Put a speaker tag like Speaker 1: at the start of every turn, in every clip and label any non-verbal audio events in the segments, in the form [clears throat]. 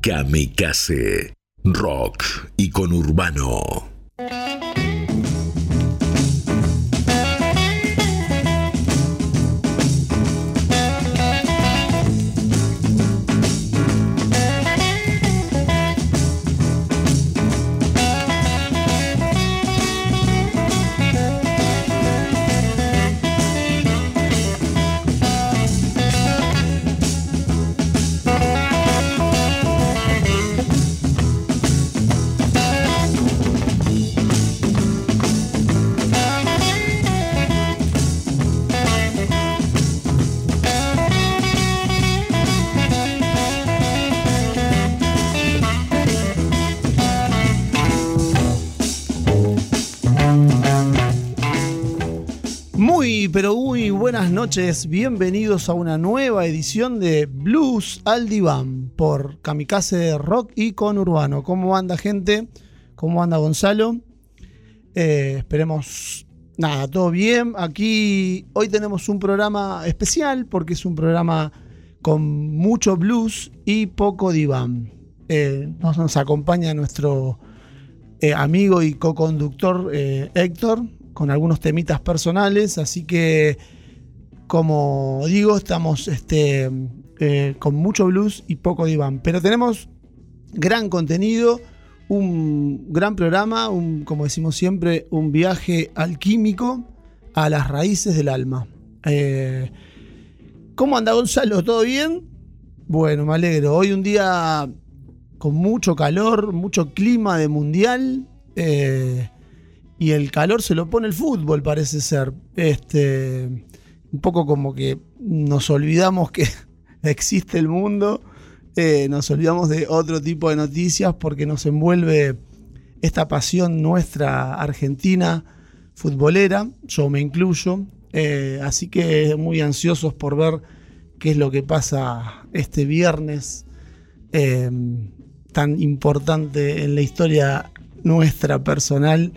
Speaker 1: Kamikaze, rock y con urbano.
Speaker 2: Bienvenidos a una nueva edición de Blues al Diván por Kamikaze Rock y con Urbano. ¿Cómo anda, gente? ¿Cómo anda, Gonzalo? Eh, esperemos, nada, todo bien. Aquí hoy tenemos un programa especial porque es un programa con mucho blues y poco diván. Eh, nos, acompaña nuestro eh, amigo y co-conductor Héctor con algunos temitas personales, así que como digo, estamos este, eh, con mucho blues y poco diván, pero tenemos gran contenido, un gran programa, un, como decimos siempre, un viaje alquímico a las raíces del alma. Eh, ¿Cómo anda Gonzalo? ¿Todo bien? Bueno, me alegro. Hoy un día con mucho calor, mucho clima de mundial. Eh, y el calor se lo pone el fútbol, parece ser. Este, un poco como que nos olvidamos que [laughs] existe el mundo, eh, nos olvidamos de otro tipo de noticias porque nos envuelve esta pasión nuestra argentina futbolera, yo me incluyo, eh, así que muy ansiosos por ver qué es lo que pasa este viernes eh, tan importante en la historia nuestra personal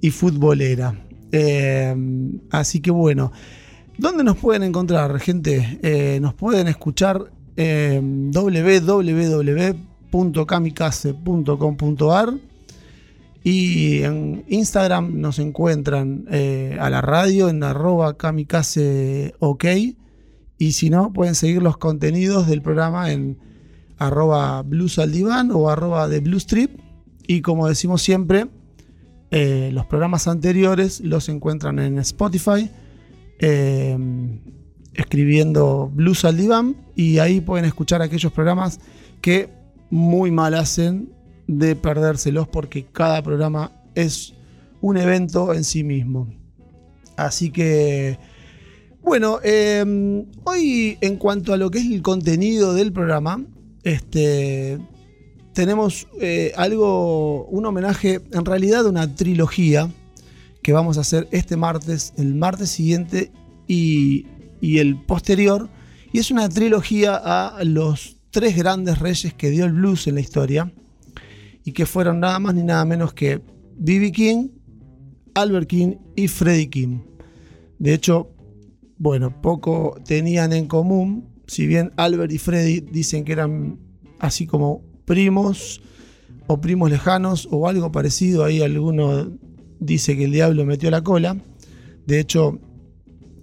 Speaker 2: y futbolera. Así que bueno, ¿dónde nos pueden encontrar, gente? Eh, nos pueden escuchar en www.kamikaze.com.ar y en Instagram nos encuentran eh, a la radio en arroba kamikaze ok y si no pueden seguir los contenidos del programa en arroba blues o arroba de blues y como decimos siempre eh, los programas anteriores los encuentran en Spotify, eh, escribiendo Blues al Diván, y ahí pueden escuchar aquellos programas que muy mal hacen de perdérselos porque cada programa es un evento en sí mismo. Así que, bueno, eh, hoy en cuanto a lo que es el contenido del programa, este, tenemos eh, algo, un homenaje, en realidad una trilogía que vamos a hacer este martes, el martes siguiente y, el posterior. Y es una trilogía a los tres grandes reyes que dio el blues en la historia y que fueron nada más ni nada menos que B.B. King, Albert King y Freddie King. De hecho, bueno, poco tenían en común, si bien Albert y Freddie dicen que eran así como primos o primos lejanos o algo parecido. Ahí alguno dice que el diablo metió la cola. De hecho,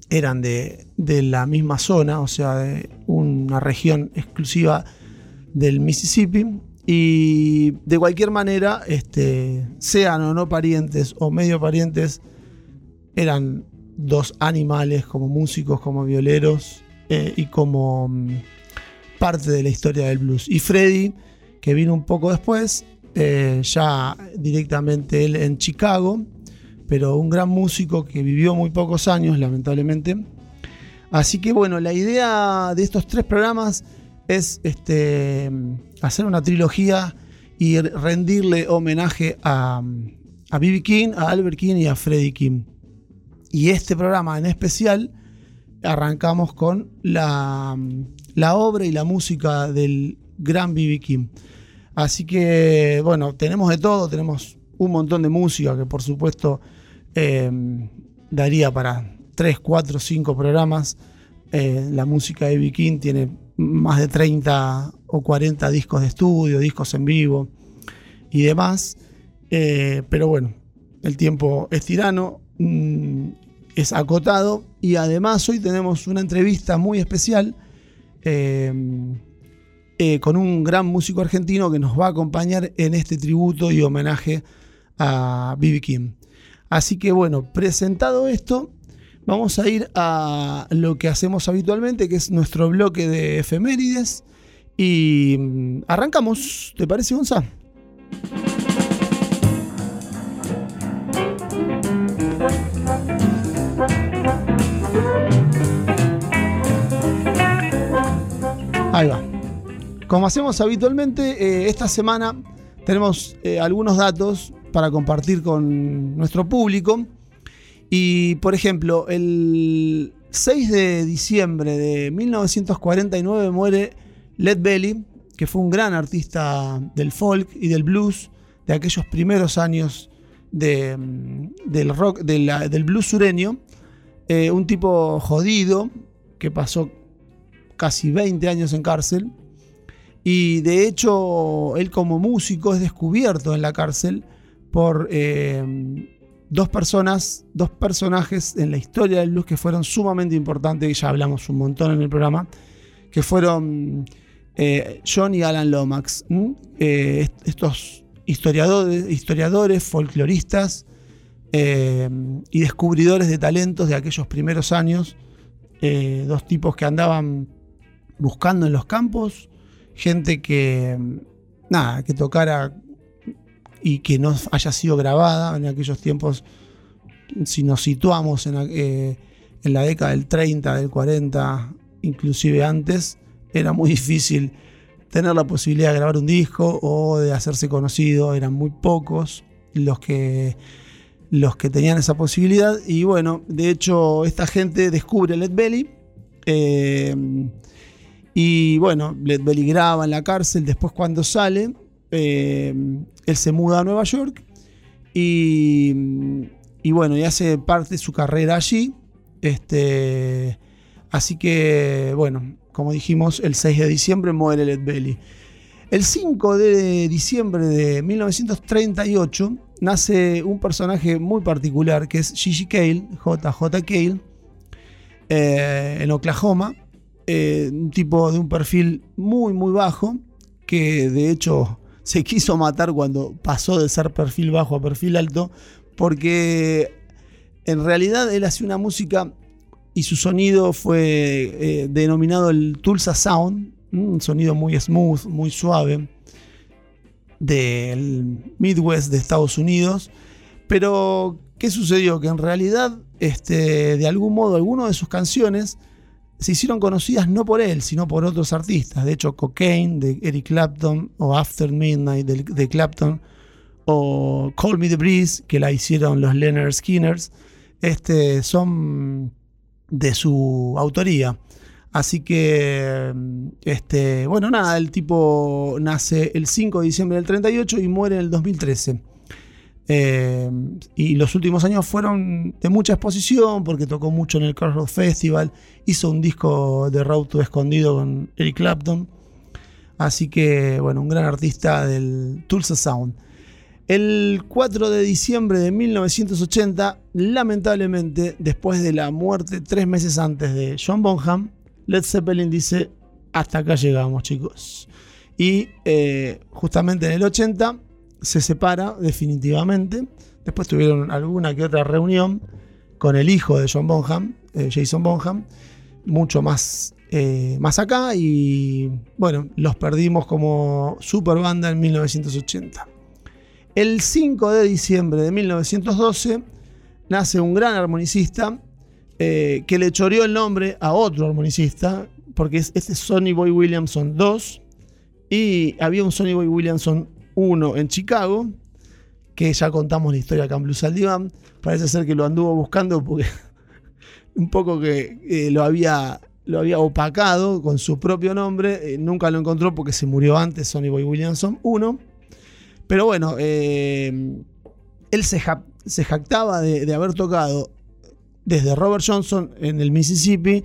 Speaker 2: eran de, la misma zona, o sea, de una región exclusiva del Mississippi. Y de cualquier manera, este, sean o no parientes o medio parientes, eran dos animales como músicos, como violeros eh, y como mm, parte de la historia del blues. Y Freddy que vino un poco después, eh, ya directamente él en Chicago, pero un gran músico que vivió muy pocos años, lamentablemente. Así que bueno, la idea de estos tres programas es este, hacer una trilogía y rendirle homenaje a, a. King, a Albert King y a Freddie King. Y este programa en especial arrancamos con la, la obra y la música del gran B.B. King. Así que, bueno, tenemos de todo, tenemos un montón de música que por supuesto eh, daría para 3, 4, 5 programas. Eh, la música de Viking tiene más de 30 o 40 discos de estudio, discos en vivo y demás. Eh, pero bueno, el tiempo es tirano, mm, es acotado y además hoy tenemos una entrevista muy especial eh, con un gran músico argentino que nos va a acompañar en este tributo y homenaje a B.B. King. Así que bueno, presentado esto, vamos a ir a lo que hacemos habitualmente, que es nuestro bloque de efemérides. Y mm, arrancamos, ¿te parece, Gonzalo? Ahí va. Como hacemos habitualmente, eh, esta semana tenemos eh, algunos datos para compartir con nuestro público. Y, por ejemplo, el 6 de diciembre de 1949 muere Led Belly, que fue un gran artista del folk y del blues de aquellos primeros años del rock, del blues sureño. Eh, un tipo jodido que pasó casi 20 años en cárcel. Y de hecho, él como músico es descubierto en la cárcel por eh, dos personas, dos personajes en la historia del blues que fueron sumamente importantes, y ya hablamos un montón en el programa, que fueron eh, John y Alan Lomax, eh, estos historiadores, historiadores folcloristas y descubridores de talentos de aquellos primeros años, dos tipos que andaban buscando en los campos gente que, nada, que tocara y que no haya sido grabada en aquellos tiempos. Si nos situamos en, eh, la década del 30, del 40, inclusive antes, era muy difícil tener la posibilidad de grabar un disco o de hacerse conocido. Eran muy pocos los que, los que tenían esa posibilidad. Y bueno, de hecho, esta gente descubre Led Belly. Eh, y bueno, Led Belly graba en la cárcel, después cuando sale, eh, él se muda a Nueva York y, y, bueno, y hace parte de su carrera allí. Este, así que, bueno, como dijimos, el 6 de diciembre muere Led Belly. El 5 de diciembre de 1938 nace un personaje muy particular que es Gigi Cale, JJ Cale, eh, en Oklahoma eh, un tipo de un perfil muy, muy bajo, que de hecho [laughs] se quiso matar cuando pasó de ser perfil bajo a perfil alto, porque en realidad él hacía una música y su sonido fue eh, denominado el Tulsa Sound, un sonido muy smooth, muy suave, del Midwest de Estados Unidos. Pero, ¿qué sucedió? Que en realidad, este, de algún modo, algunas de sus canciones se hicieron conocidas no por él, sino por otros artistas. De hecho, Cocaine de Eric Clapton o After Midnight de, Clapton o Call Me the Breeze que la hicieron los Leonard Skinners, este, son de su autoría. Así que, este, bueno, nada, el tipo nace el 5 de diciembre del 38 y muere en el 2013. Eh, y los últimos años fueron de mucha exposición porque tocó mucho en el Crossroads Festival, hizo un disco de Road Escondido con Eric Clapton. Así que, bueno, un gran artista del Tulsa Sound. El 4 de diciembre de 1980, lamentablemente, después de la muerte tres meses antes de John Bonham, Led Zeppelin dice, hasta acá llegamos chicos. Y eh, justamente en el 80 se separa definitivamente. Después tuvieron alguna que otra reunión con el hijo de John Bonham, eh, Jason Bonham, mucho más, eh, más acá y bueno, los perdimos como super banda en 1980. El 5 de diciembre de 1912 nace un gran armonicista eh, que le choreó el nombre a otro armonicista, porque este es Sonny Boy Williamson 2 y había un Sonny Boy Williamson uno en Chicago, que ya contamos la historia acá en Blues al Parece ser que lo anduvo buscando porque [laughs] un poco que eh, lo, había, lo había opacado con su propio nombre. Eh, nunca lo encontró porque se murió antes, Sonny Boy Williamson 1. Pero bueno, eh, él se, jactaba de, haber tocado desde Robert Johnson en el Mississippi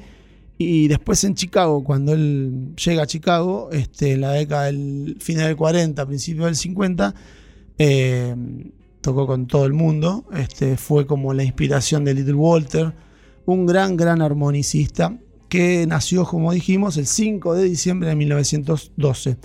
Speaker 2: Y después en Chicago, cuando él llega a Chicago, este, en la década del final del 40, principio del 50, eh, tocó con todo el mundo. Este, fue como la inspiración de Little Walter, un gran, gran armonicista que nació, como dijimos, el 5 de diciembre de 1912.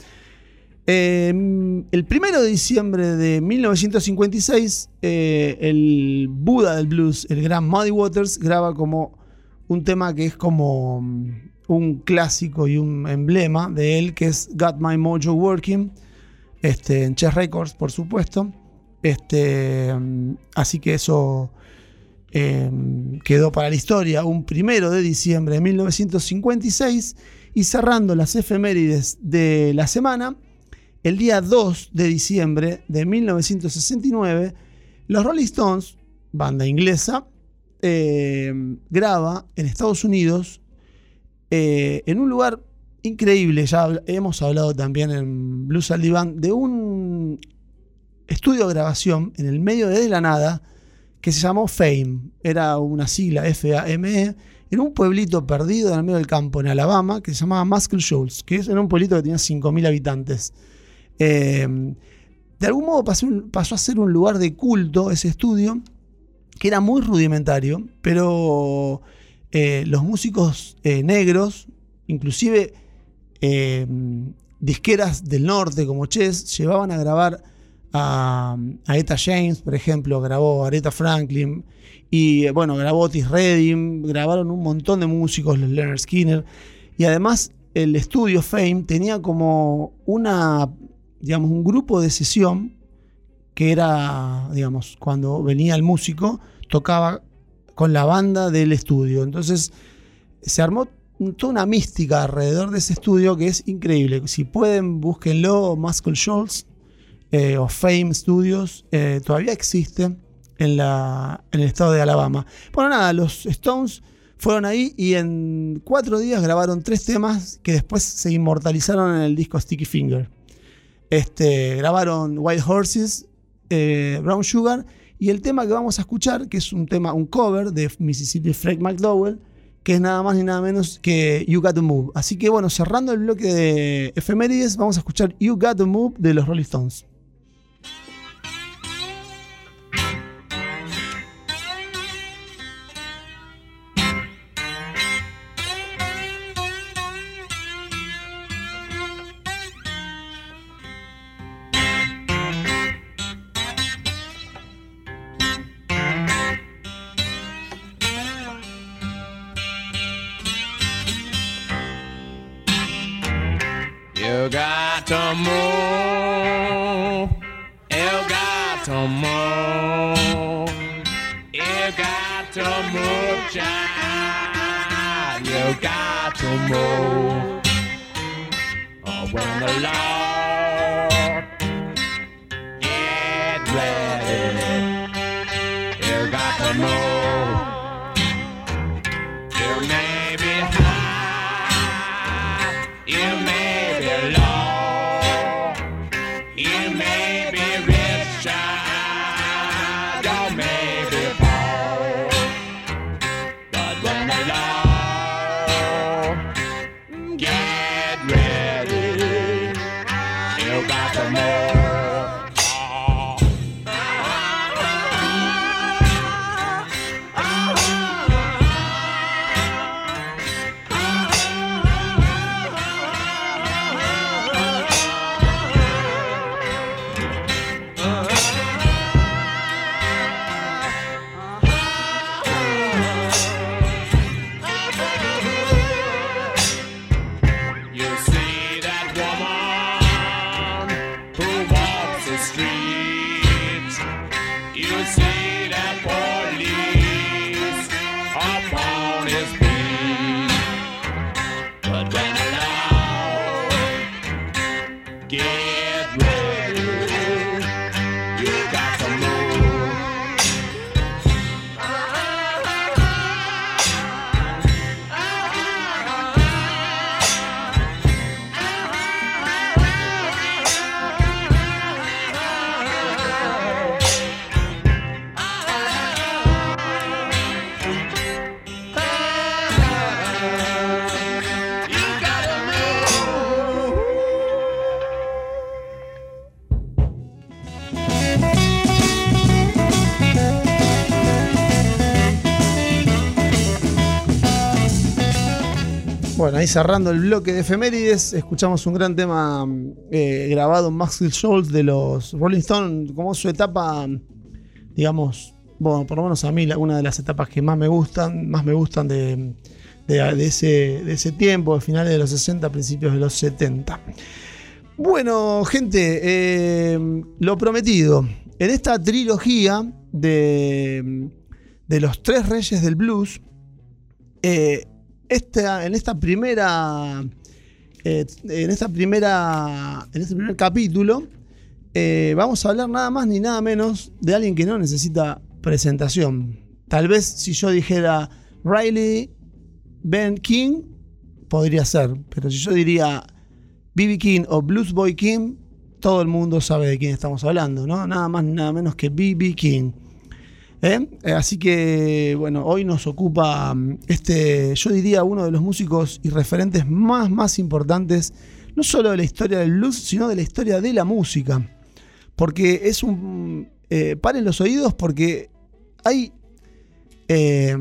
Speaker 2: Em, el 1 de diciembre de 1956, eh, el Buda del blues, el gran Muddy Waters, graba como un tema que es como mm, un clásico y un emblema de él, que es Got My Mojo Working, este, en Chess Records, por supuesto. Este, mm, así que eso em, quedó para la historia un primero de diciembre de 1956 y cerrando las efemérides de la semana, el día 2 de diciembre de 1969, los Rolling Stones, banda inglesa, eh, graba en Estados Unidos, eh, en un lugar increíble, ya hemos hablado también en Blues al de un estudio de grabación en el medio de la nada que se llamó Fame, era una sigla F-A-M-E, en un pueblito perdido en el medio del campo en Alabama que se llamaba Muscle Shoals, que era un pueblito que tenía 5.000 habitantes. Eh, de algún modo pasó a ser un lugar de culto ese estudio que era muy rudimentario, pero eh, los músicos eh, negros, inclusive eh, disqueras del norte como Chess, llevaban a grabar a, a Eta James, por ejemplo, grabó a Aretha Franklin, y bueno, grabó Otis Redding, grabaron un montón de músicos, los Leonard Skinner, y además el estudio Fame tenía como una, digamos, un grupo de sesión que era, digamos, cuando venía el músico, tocaba con la banda del estudio. Entonces se armó toda una mística alrededor de ese estudio que es increíble. Si pueden, búsquenlo, Muscle Shoals eh, o Fame Studios, eh, todavía existe en, la, en el estado de Alabama. Bueno, nada, los Stones fueron ahí y en cuatro días grabaron tres temas que después se inmortalizaron en el disco Sticky Finger. Este, grabaron White Horses, eh, Brown Sugar y el tema que vamos a escuchar, que es un tema, un cover de Mississippi Fred McDowell, que es nada más ni nada menos que You Got to Move. Así que bueno, cerrando el bloque de efemérides, vamos a escuchar You Got to Move de los Rolling Stones.
Speaker 3: Move. You got to move. Oh, when the Lord get ready, you got to move. You may be high, you may be low, you may be rich,
Speaker 2: ahí cerrando el bloque de efemérides, escuchamos un gran tema eh, grabado en Maxwell Schultz de los Rolling Stones, como su etapa, digamos, bueno, por lo menos a mí, una de las etapas que más me gustan, más me gustan de, de- de ese, de ese tiempo, de finales de los 60, principios de los 70. Bueno, gente, eh, lo prometido. En esta trilogía de, de los tres reyes del blues, eh, esta, en esta primera. eh, en esta primera. En este primer capítulo. eh, vamos a hablar nada más ni nada menos de alguien que no necesita presentación. Tal vez si yo dijera Riley Ben King, podría ser. Pero si yo diría B.B. King o Blues Boy King, todo el mundo sabe de quién estamos hablando, ¿no? Nada más ni nada menos que B.B. King. ¿Eh? Eh, Así que, bueno, hoy nos ocupa mm, este, yo diría, uno de los músicos y referentes más, más importantes, no solo de la historia del blues, sino de la historia de la música. Porque es un... eh, paren los oídos porque hay eh,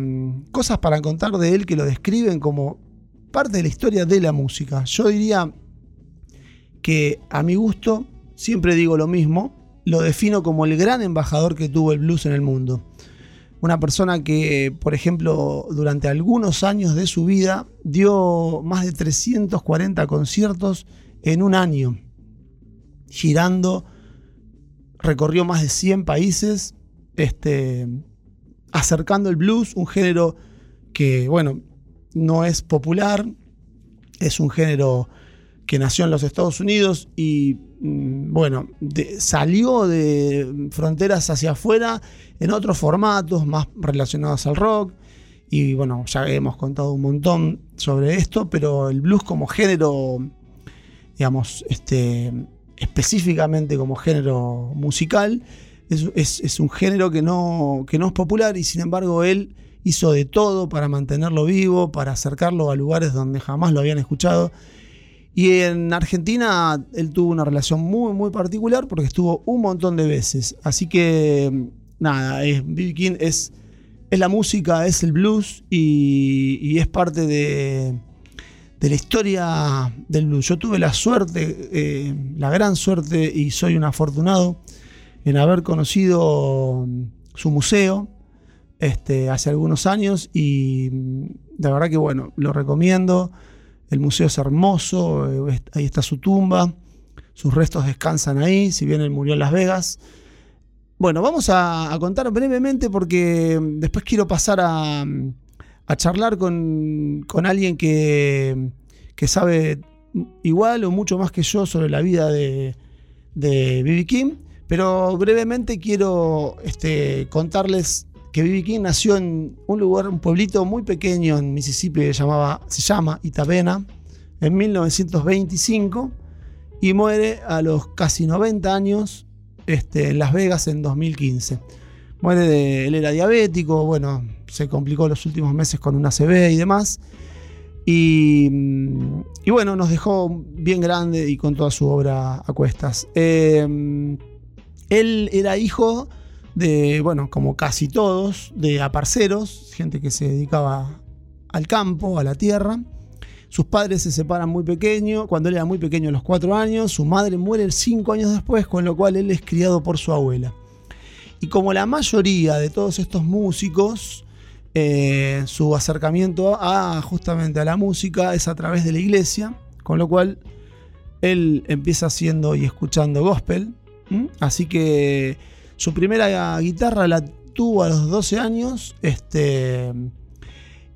Speaker 2: cosas para contar de él que lo describen como parte de la historia de la música. Yo diría que a mi gusto, siempre digo lo mismo, lo defino como el gran embajador que tuvo el blues en el mundo. Una persona que, por ejemplo, durante algunos años de su vida dio más de 340 conciertos en un año, girando, recorrió más de 100 países, este, acercando el blues, un género que, bueno, no es popular, es un género que nació en los Estados Unidos y, mm, bueno, de- salió de fronteras hacia afuera en otros formatos más relacionados al rock. Y bueno, ya hemos contado un montón sobre esto, pero el blues como género, digamos, este, específicamente como género musical, es, es- es un género que no, que no es popular y sin embargo él hizo de todo para mantenerlo vivo, para acercarlo a lugares donde jamás lo habían escuchado. Y en Argentina él tuvo una relación muy, muy particular porque estuvo un montón de veces. Así que, nada, es, B.B. King es, es la música, es el blues y, es parte de, de la historia del blues. Yo tuve la suerte, eh, la gran suerte, y soy un afortunado en haber conocido su museo este, hace algunos años y mm, la verdad que, bueno, lo recomiendo. El museo es hermoso, eh, ahí está su tumba, sus restos descansan ahí, si bien él murió en Las Vegas. Bueno, vamos a, contar brevemente porque mm, después quiero pasar a, mm, a charlar con, con alguien que, que sabe igual o mucho más que yo sobre la vida de de B.B. King, pero brevemente quiero este, contarles que B.B. King nació en un lugar, un pueblito muy pequeño en Mississippi que llamaba, se llama Itabena en 1925 y muere a los casi 90 años este, en Las Vegas en 2015. Muere él era diabético, bueno, se complicó los últimos meses con una ACV y demás. Y, y bueno, nos dejó bien grande y con toda su obra a cuestas. Eh, él era hijo de, bueno, como casi todos, de aparceros, gente que se dedicaba al campo, a la tierra. Sus padres se separan muy pequeño, cuando él era muy pequeño, a los cuatro años. Su madre muere cinco años después, con lo cual él es criado por su abuela. Y como la mayoría de todos estos músicos, eh, su acercamiento a justamente a la música es a través de la iglesia, con lo cual él empieza haciendo y escuchando gospel. Así que su primera guitarra la tuvo a los 12 años este,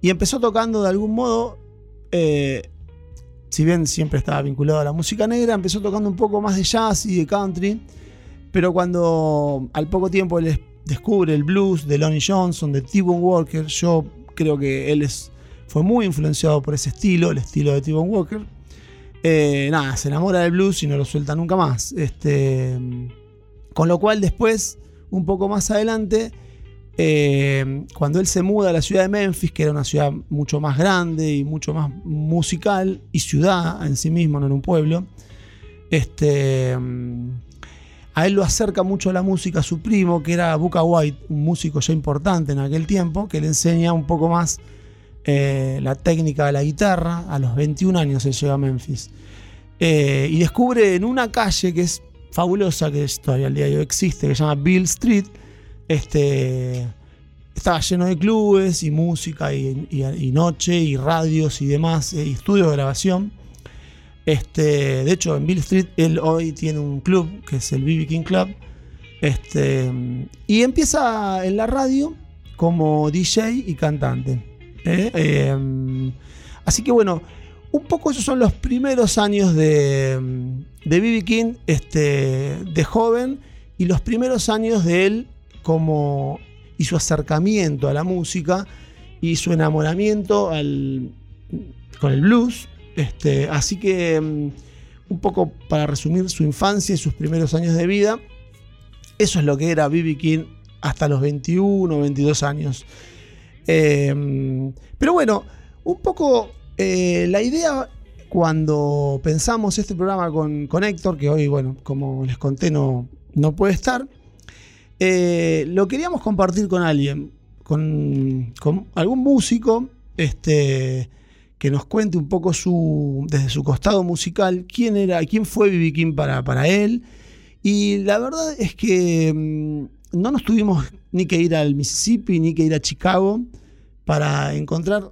Speaker 2: y empezó tocando de algún modo, eh, si bien siempre estaba vinculado a la música negra, empezó tocando un poco más de jazz y de country, pero cuando al poco tiempo él es- descubre el blues de Lonnie Johnson, de T-Bone Walker, yo creo que él es, fue muy influenciado por ese estilo, el estilo de T-Bone Walker. Eh, nada, se enamora del blues y no lo suelta nunca más. Este, con lo cual después, un poco más adelante, eh, cuando él se muda a la ciudad de Memphis, que era una ciudad mucho más grande y mucho más musical, y ciudad en sí mismo, no en un pueblo, este, a él lo acerca mucho a la música su primo, que era Buca White, un músico ya importante en aquel tiempo, que le enseña un poco más eh, la técnica de la guitarra. A los 21 años se llega a Memphis. Eh, y descubre en una calle que es fabulosa, que es- todavía al día de hoy existe, que se llama Bill Street. Este, estaba lleno de clubes y música y, noche y radios y demás, eh, y estudios de grabación. Este, de hecho, en Bill Street él hoy tiene un club que es el BB King Club. Este, y empieza en la radio como DJ y cantante. ¿eh? Eh, así que bueno, un poco esos son los primeros años de, de. King este, de joven y los primeros años de él como y su acercamiento a la música y su enamoramiento al, con el blues. Este, así que mm, un poco para resumir su infancia y sus primeros años de vida, eso es lo que era B.B. King hasta los 21 22 años. Eh, pero bueno, un poco eh, la idea cuando pensamos este programa con, con Héctor, que hoy, bueno, como les conté, no, no puede estar, eh, lo queríamos compartir con alguien, con, con algún músico, este, que nos cuente un poco su, desde su costado musical, quién era, quién fue B.B. King para, para él. Y la verdad es que mm, no nos tuvimos ni que ir al Mississippi, ni que ir a Chicago, para encontrar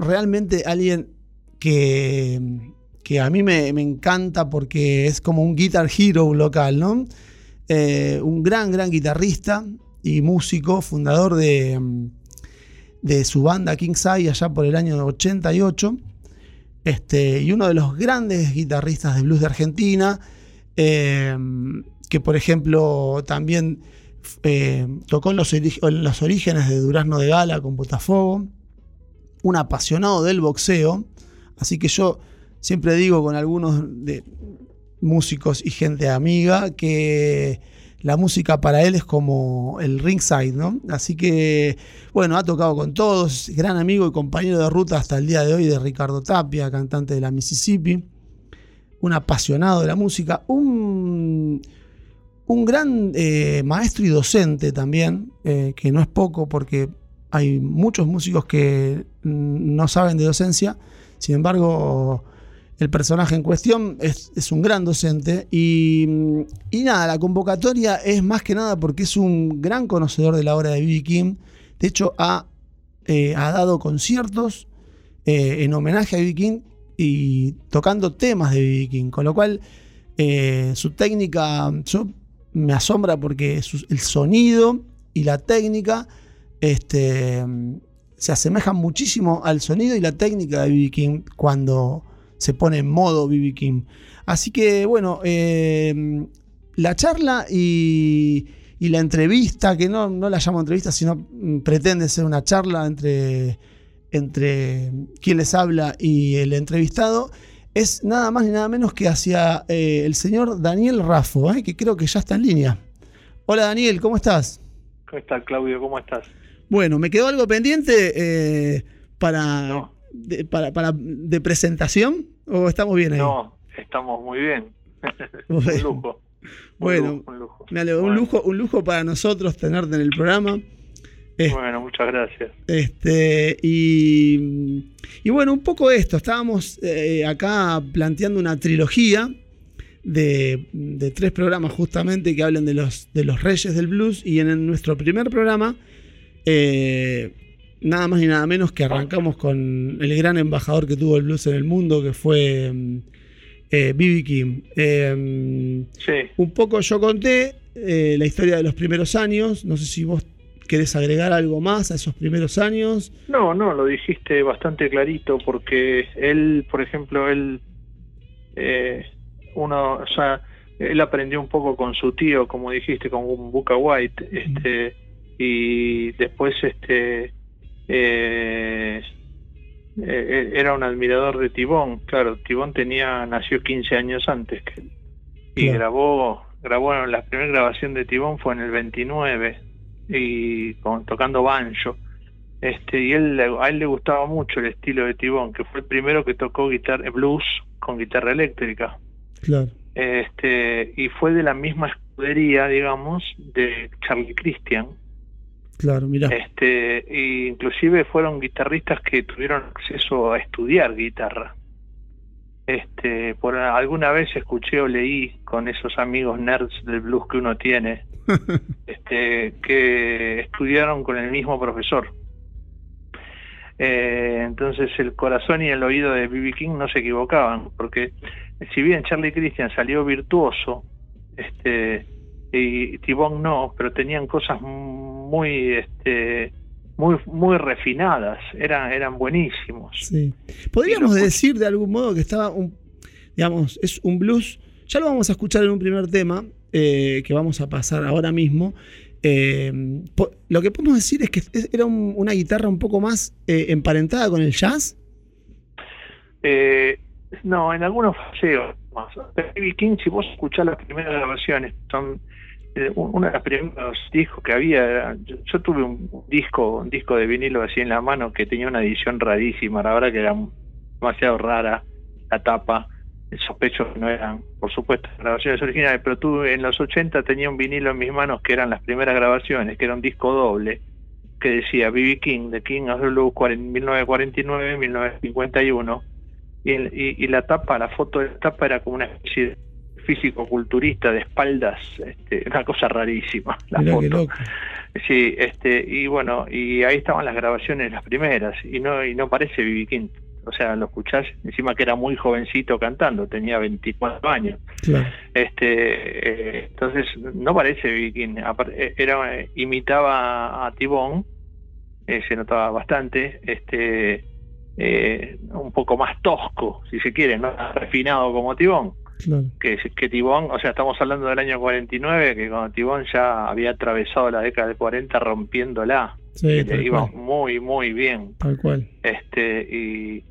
Speaker 2: realmente alguien que, que a mí me, me encanta porque es como un guitar hero local, ¿no? Eh, un gran, gran guitarrista y músico, fundador de, de su banda Kingside allá por el año 88. Este, y uno de los grandes guitarristas de blues de Argentina, eh, que por ejemplo también eh, tocó en los, los orígenes de Durazno de Gala con Botafogo, un apasionado del boxeo, así que yo siempre digo con algunos músicos y gente amiga que la música para él es como el ringside, ¿no? Así que, bueno, ha tocado con todos, gran amigo y compañero de ruta hasta el día de hoy de Ricardo Tapia, cantante de la Mississippi, un apasionado de la música, un, un gran eh, maestro y docente también, eh, que no es poco porque hay muchos músicos que no saben de docencia, sin embargo, el personaje en cuestión es, es un gran docente y, y nada, la convocatoria es más que nada porque es un gran conocedor de la obra de B.B. King. De hecho, ha, eh, ha dado conciertos eh, en homenaje a B.B. King y tocando temas de B.B. King, con lo cual eh, su técnica yo, me asombra porque el sonido y la técnica este, se asemejan muchísimo al sonido y la técnica de B.B. King cuando se pone en modo BB King. Así que bueno, eh, la charla y, la entrevista, que no, no la llamo entrevista, sino mm, pretende ser una charla entre, entre quien les habla y el entrevistado, es nada más ni nada menos que hacia eh, el señor Daniel Raffo, eh, que creo que ya está en línea. Hola Daniel, ¿cómo estás?
Speaker 4: ¿Cómo estás, Claudio? ¿Cómo estás?
Speaker 2: Bueno, me quedó algo pendiente eh, para,
Speaker 4: No.
Speaker 2: de, para, para- de presentación, ¿o estamos bien ahí?
Speaker 4: No, estamos muy bien. [laughs]
Speaker 2: Bueno.
Speaker 4: un lujo. Un
Speaker 2: Bueno,
Speaker 4: lujo, un lujo.
Speaker 2: Me alegro, un lujo, un lujo para nosotros tenerte en el programa.
Speaker 4: Bueno, muchas gracias.
Speaker 2: Este, y, y bueno, un poco esto. Estábamos eh, acá planteando una trilogía de, de tres programas justamente que hablan de los, de los reyes del blues. Y en, nuestro primer programa, eh, nada más ni nada menos que arrancamos con el gran embajador que tuvo el blues en el mundo, que fue mm, eh, B.B. King. Eh,
Speaker 4: Sí,
Speaker 2: un poco yo conté eh, la historia de los primeros años. No sé si vos querés agregar algo más a esos primeros años.
Speaker 4: no, no, lo dijiste bastante clarito porque él, por ejemplo, él, eh, uno, o sea, él aprendió un poco con su tío, como dijiste, con un Buca White, este, y después, este, eh, eh, era un admirador de Tibón, claro, Tibón tenía, nació 15 años antes que y
Speaker 2: Claro.
Speaker 4: grabó, grabó, la primera grabación de Tibón fue en el 29, y con, tocando banjo. Este, y él, a él le gustaba mucho el estilo de Tibón, que fue el primero que tocó guitarra, blues con guitarra eléctrica.
Speaker 2: Claro.
Speaker 4: Este, y fue de la misma escudería, digamos, de Charlie Christian.
Speaker 2: Claro, mirá.
Speaker 4: Este, e inclusive fueron guitarristas que tuvieron acceso a estudiar guitarra. Este, por alguna vez escuché o leí con esos amigos nerds del blues que uno tiene, [laughs] este, que estudiaron con el mismo profesor. Eh, entonces el corazón y el oído de B.B. King no se equivocaban, porque si bien Charlie Christian salió virtuoso, este, y T-Bone no, pero tenían cosas muy, este, muy, muy refinadas, eran, eran buenísimos.
Speaker 2: Sí. Podríamos decir de algún modo que estaba un, digamos, es un blues. Ya lo vamos a escuchar en un primer tema eh, que vamos a pasar ahora mismo. Eh, po- lo que podemos decir es que era un- una guitarra un poco más eh, emparentada con el jazz.
Speaker 4: Eh, no, en algunos falseos más. B.B. King, si vos escuchás las primeras grabaciones, son uno de los primeros discos que había. yo, tuve un disco, un disco de vinilo así en la mano que tenía una edición rarísima, la verdad que era demasiado rara la tapa. Sospecho que no eran, por supuesto, grabaciones originales, pero tuve en los 80 tenía un vinilo en mis manos que eran las primeras grabaciones, que era un disco doble, que decía B.B. King, The King of the Blues, 1949-1951 y, y, y la tapa, la foto de la tapa era como una especie de físico-culturista de espaldas, este, [laughs] una cosa rarísima, la
Speaker 2: Mirá
Speaker 4: foto. Sí, este, y bueno, y ahí estaban las grabaciones, las primeras, y no, y no parece B.B. King. O sea, lo escuchás, encima que era muy jovencito cantando, tenía 24 años.
Speaker 2: Claro.
Speaker 4: Este, eh, entonces no parece B.B. King, eh, era, imitaba a Tibón, eh, se notaba bastante, este, eh, un poco más tosco, si se quiere, no refinado como Tibón,
Speaker 2: Claro.
Speaker 4: que, que Tibón, o sea, estamos hablando del año 49, que cuando Tibón ya había atravesado la década del 40 rompiéndola,
Speaker 2: Sí,
Speaker 4: que le
Speaker 2: tal
Speaker 4: iba
Speaker 2: cual.
Speaker 4: muy, muy bien.
Speaker 2: Tal cual.
Speaker 4: Este, y,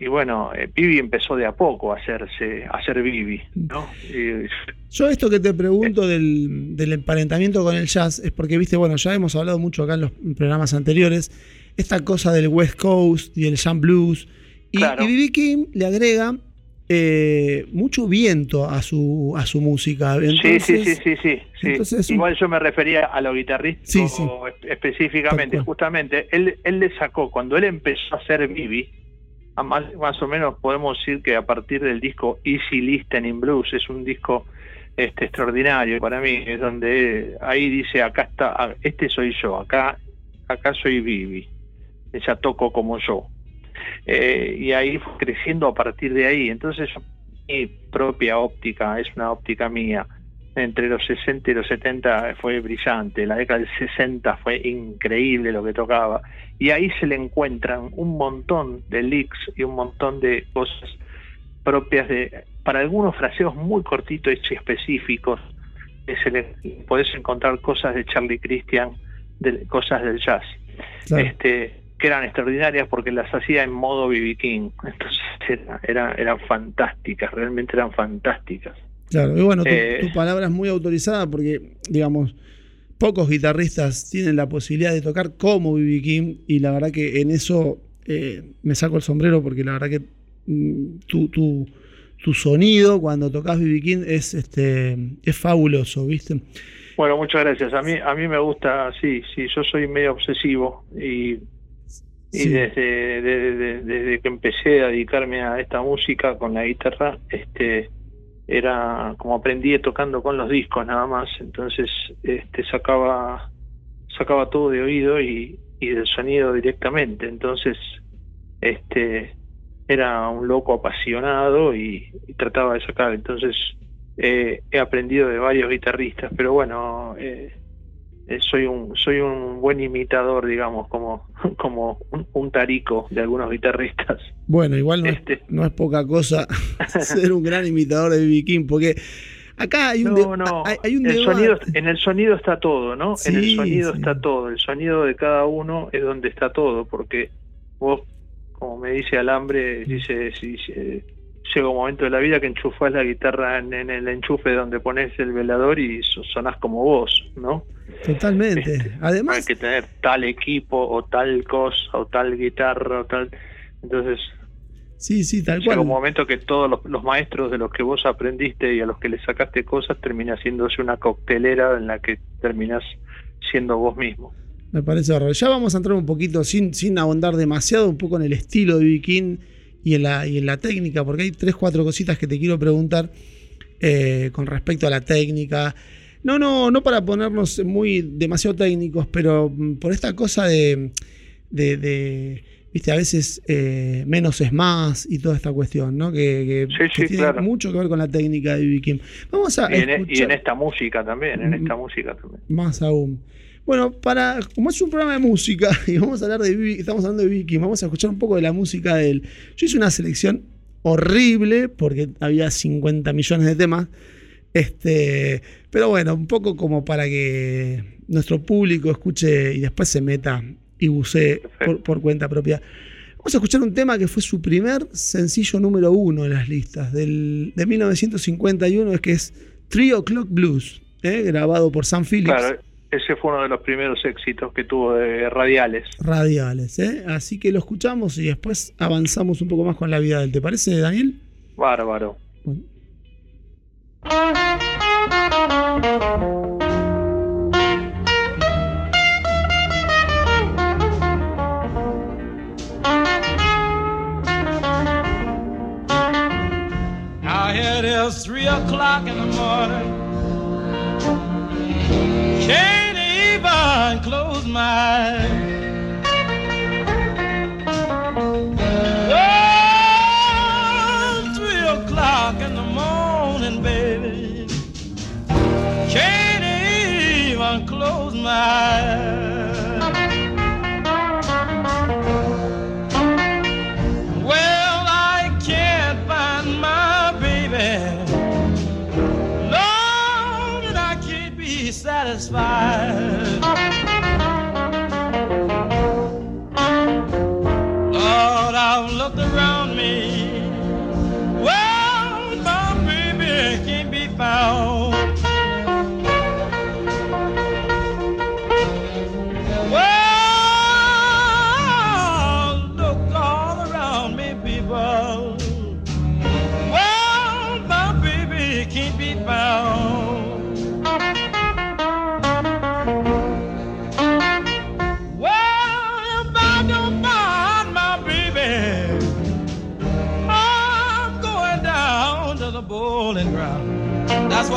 Speaker 4: y bueno, eh, Bibi empezó de a poco a hacerse, a ser Bibi, ¿no? Y-
Speaker 2: Yo esto que te pregunto del, del emparentamiento con el jazz es porque, viste, bueno, ya hemos hablado mucho acá en los programas anteriores, esta cosa del West Coast y el jam blues. Y
Speaker 4: Claro.
Speaker 2: B.B. King le agrega eh, mucho viento a su, a su música. Entonces,
Speaker 4: sí, sí, sí,
Speaker 2: entonces
Speaker 4: Igual yo me refería a lo guitarrista
Speaker 2: Sí, sí.
Speaker 4: específicamente, justamente. Él, él le sacó, cuando él empezó a hacer Bibi, más, más o menos podemos decir que a partir del disco Easy Listening Blues, es un disco este extraordinario para mí, es donde ahí dice, acá está, este soy yo, acá, acá soy Bibi, ya toco como yo. Eh, y ahí fue creciendo a partir de ahí. Entonces, mi propia óptica, es una óptica mía, entre los 60 y los 70 fue brillante, la década del 60 fue increíble lo que tocaba, y ahí se le encuentran un montón de leaks y un montón de cosas propias de, para algunos fraseos muy cortitos y específicos, se le, podés encontrar cosas de Charlie Christian, de, cosas del jazz
Speaker 2: claro.
Speaker 4: este, que eran extraordinarias porque las hacía en modo BB King. Entonces era, era- eran fantásticas, realmente eran fantásticas.
Speaker 2: Claro, y bueno, tu,
Speaker 4: Eh.
Speaker 2: tu palabra es muy autorizada porque, digamos, pocos guitarristas tienen la posibilidad de tocar como B.B. King y la verdad que en eso eh, me saco el sombrero porque la verdad que mm, tu, tu, tu sonido cuando tocas B.B. King es, este, es fabuloso, ¿viste?
Speaker 4: Bueno, muchas gracias. A mí, a mí me gusta, sí, sí, yo soy medio obsesivo y, y desde, de- de- desde que empecé a dedicarme a esta música con la guitarra, este era como aprendí tocando con los discos nada más, entonces este sacaba sacaba todo de oído y, y del sonido directamente, entonces este era un loco apasionado y, y trataba de sacar, entonces eh, he aprendido de varios guitarristas, pero bueno, eh, soy un soy un buen imitador, digamos, como [laughs] como un, un tarico de algunos guitarristas.
Speaker 2: Bueno, igual no,
Speaker 4: Este.
Speaker 2: es, no es poca cosa [laughs] ser un gran imitador de B.B. King porque acá hay un,
Speaker 4: No, no,
Speaker 2: hay, hay un
Speaker 4: el sonido, en el sonido está todo, ¿no? en el sonido
Speaker 2: sí.
Speaker 4: está todo, el sonido de cada uno es donde está todo, porque vos, como me dice Alambre, dice, si, eh, llega un momento de la vida que enchufás la guitarra en, en el enchufe donde pones el velador y so- sonás como vos, ¿no?
Speaker 2: Totalmente.
Speaker 4: Este, Hay
Speaker 2: Además,
Speaker 4: que tener tal equipo o tal cosa o tal guitarra o tal... Entonces,
Speaker 2: sí, sí, tal
Speaker 4: llega
Speaker 2: cual.
Speaker 4: un momento que todos los, los maestros de los que vos aprendiste y a los que le sacaste cosas termina haciéndose una coctelera en la que terminás siendo vos mismo.
Speaker 2: Me parece bárbaro. Ya vamos a entrar un poquito, sin, sin ahondar demasiado, un poco en el estilo de B.B. King y en, la, y en la técnica, porque hay tres, cuatro cositas que te quiero preguntar eh, con respecto a la técnica. No, no, no para ponernos muy demasiado técnicos, pero mm, por esta cosa de, de, de, viste, a veces eh, menos es más y toda esta cuestión, ¿no? Que, que-
Speaker 4: Sí,
Speaker 2: que
Speaker 4: sí,
Speaker 2: tiene
Speaker 4: claro.
Speaker 2: mucho que ver con la técnica de. King. Vamos a
Speaker 4: Y en, e- y
Speaker 2: escuchar-
Speaker 4: en esta música también, en
Speaker 2: Mm.
Speaker 4: esta música también.
Speaker 2: más aún. Bueno, para, como es un programa de música [laughs] y vamos a hablar de B.B. estamos hablando de Vicky, vamos a escuchar un poco de la música de él. Yo hice una selección horrible porque había 50 millones de temas. Este, pero bueno, un poco como para que nuestro público escuche y después se meta y bucee por, cuenta propia. Vamos a escuchar un tema que fue su primer sencillo número uno en las listas del, de 1951, es que es Three O'Clock Blues, ¿eh? grabado por Sam Phillips.
Speaker 4: Claro, ese fue uno de los primeros éxitos que tuvo de radiales.
Speaker 2: radiales. ¿eh? Así que lo escuchamos y después avanzamos un poco más con la vida de él. ¿Te parece, Daniel?
Speaker 4: Bárbaro.
Speaker 5: O'clock in the morning. Can't even close my eyes.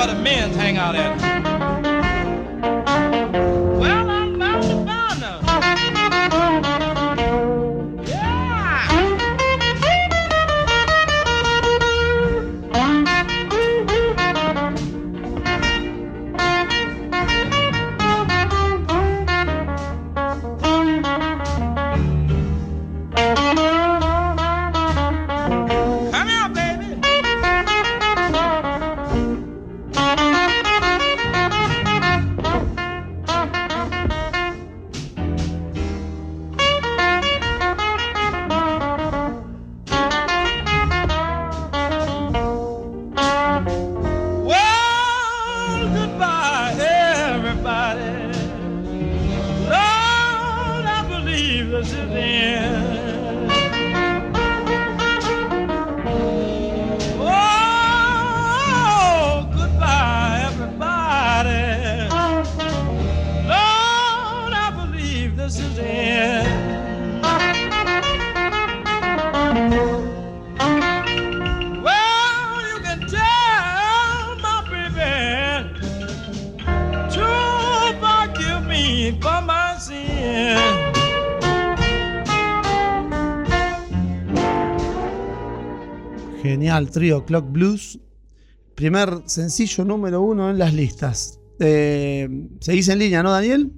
Speaker 5: Where the men hang out at.
Speaker 2: Genial, Trio Clock Blues. Primer sencillo número uno en las listas. Eh, ¿Seguís en línea, no, Daniel?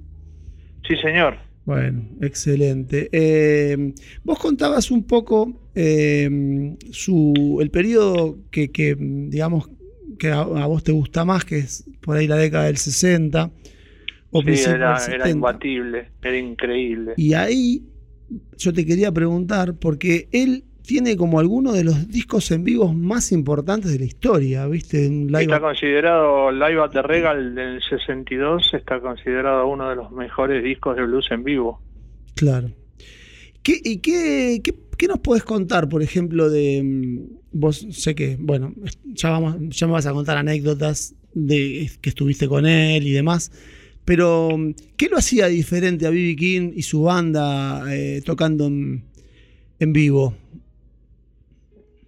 Speaker 4: Sí, señor.
Speaker 2: Bueno, excelente. Eh, vos contabas un poco eh, su, el periodo que, que, digamos, que a, a vos te gusta más, que es por ahí la década del 60 o
Speaker 4: Sí,
Speaker 2: principios
Speaker 4: era, era
Speaker 2: 70.
Speaker 4: imbatible, era increíble.
Speaker 2: Y ahí yo te quería preguntar, porque él tiene como alguno de los discos en vivos más importantes de la historia, ¿viste? Live
Speaker 4: Está considerado Live at the Regal del 62, está considerado uno de los mejores discos de blues en vivo.
Speaker 2: Claro. ¿Qué, ¿Y qué, qué, qué nos podés contar, por ejemplo, de. mm, Vos sé que, bueno, ya, vamos, ya me vas a contar anécdotas de que estuviste con él y demás, Pero, ¿qué lo hacía diferente a B.B. King y su banda eh, tocando en, en vivo?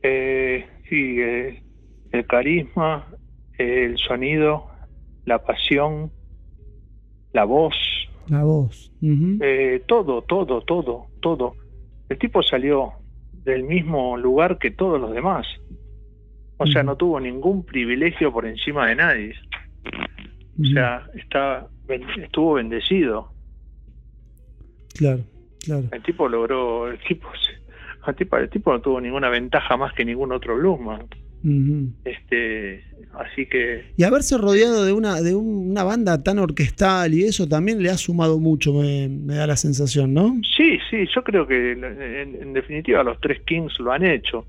Speaker 4: Eh, sí, eh, el carisma, el sonido, la pasión, la voz,
Speaker 2: La voz.
Speaker 4: Eh, todo, todo, todo, todo. El tipo salió del mismo lugar que todos los demás. O sea, no tuvo ningún privilegio por encima de nadie. O sea, está, estuvo bendecido.
Speaker 2: Claro, claro.
Speaker 4: El tipo logró, el tipo, se- el tipo, el tipo no tuvo ninguna ventaja más que ningún otro bluesman. Este, así que
Speaker 2: Y haberse rodeado de una, de un- una banda tan orquestal y eso también le ha sumado mucho, me, me da la sensación, ¿no?
Speaker 4: Sí, sí, yo creo que en, en definitiva los tres Kings lo han hecho.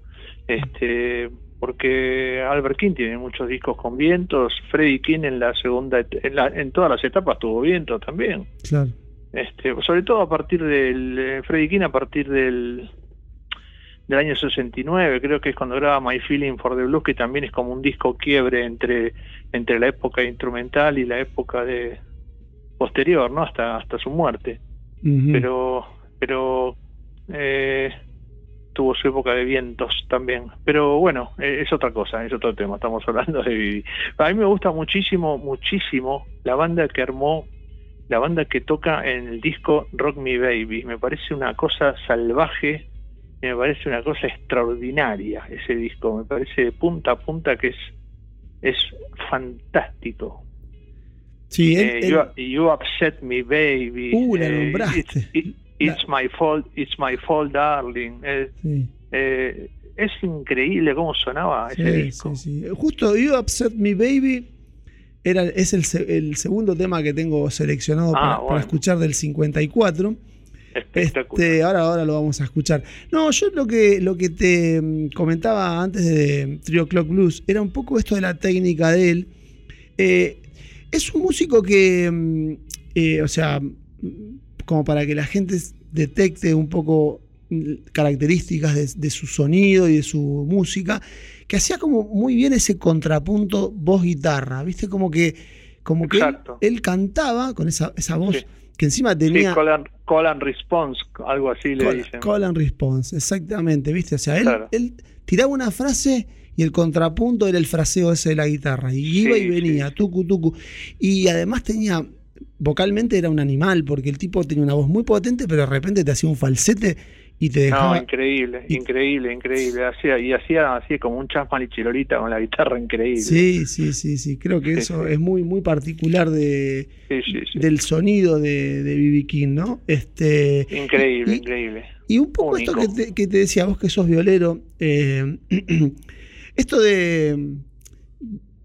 Speaker 4: Este, porque Albert King tiene muchos discos con vientos, Freddie King en la segunda en, la- en todas las etapas tuvo viento también.
Speaker 2: Claro.
Speaker 4: Este, sobre todo a partir del eh, Freddie King a partir del del año 69, creo que es cuando graba My Feeling for the Blues, que también es como un disco quiebre entre entre la época instrumental y la época de posterior, ¿no? Hasta hasta su muerte. Pero pero eh, tuvo su época de vientos también. Pero bueno eh, es otra cosa es otro tema estamos hablando de Vivi. A mí me gusta muchísimo muchísimo la banda que armó la banda que toca en el disco Rock Me Baby. Me parece una cosa salvaje me parece una cosa extraordinaria ese disco me parece de punta a punta que es es fantástico
Speaker 2: Sí, él-
Speaker 4: eh,
Speaker 2: él-
Speaker 4: you, you upset me, baby.
Speaker 2: Uh, la
Speaker 4: Eh,
Speaker 2: nombraste.
Speaker 4: It's, it- it's my fault, it's my fault, darling. Eh,
Speaker 2: sí,
Speaker 4: eh, es increíble cómo sonaba ese
Speaker 2: sí,
Speaker 4: disco.
Speaker 2: sí, sí. Justo You Upset Me Baby era, es el, el segundo tema que tengo seleccionado
Speaker 4: Ah,
Speaker 2: para, para
Speaker 4: bueno.
Speaker 2: escuchar del 54.
Speaker 4: Espectacular.
Speaker 2: Este, ahora, ahora lo vamos a escuchar. No, yo lo que, lo que te mm, comentaba antes de Trio Clock Blues era un poco esto de la técnica de él. Eh, es un músico que, mm, eh, o sea, mm, como para que la gente detecte un poco características de, de su sonido y de su música, que hacía como muy bien ese contrapunto voz-guitarra, ¿viste? Como que, como que él, cantaba con esa, esa voz
Speaker 4: Sí.
Speaker 2: Que encima
Speaker 4: Sí,
Speaker 2: tenía...
Speaker 4: call, and, call and response, algo así le dicen.
Speaker 2: call and response, exactamente, ¿viste? O sea, él,
Speaker 4: Claro.
Speaker 2: él tiraba una frase y el contrapunto era el fraseo ese de la guitarra. Y iba
Speaker 4: Sí,
Speaker 2: y venía,
Speaker 4: sí.
Speaker 2: tucu, tucu. Y además tenía, vocalmente era un animal, porque el tipo tenía una voz muy potente, pero de repente te hacía un falsete y te
Speaker 4: No,
Speaker 2: dejaba...
Speaker 4: increíble,
Speaker 2: y-
Speaker 4: increíble, increíble. Hacía, y hacía así como un Chasman y Chilorita con la guitarra increíble.
Speaker 2: Sí, sí, sí, sí. Creo que
Speaker 4: Sí,
Speaker 2: eso
Speaker 4: sí.
Speaker 2: es muy, muy particular de,
Speaker 4: sí,
Speaker 2: del sonido de de B.B. King, ¿no? Este,
Speaker 4: Increíble,
Speaker 2: y-
Speaker 4: increíble.
Speaker 2: Y un poco esto que te, que te decía vos que sos violero, eh, [clears throat] esto de,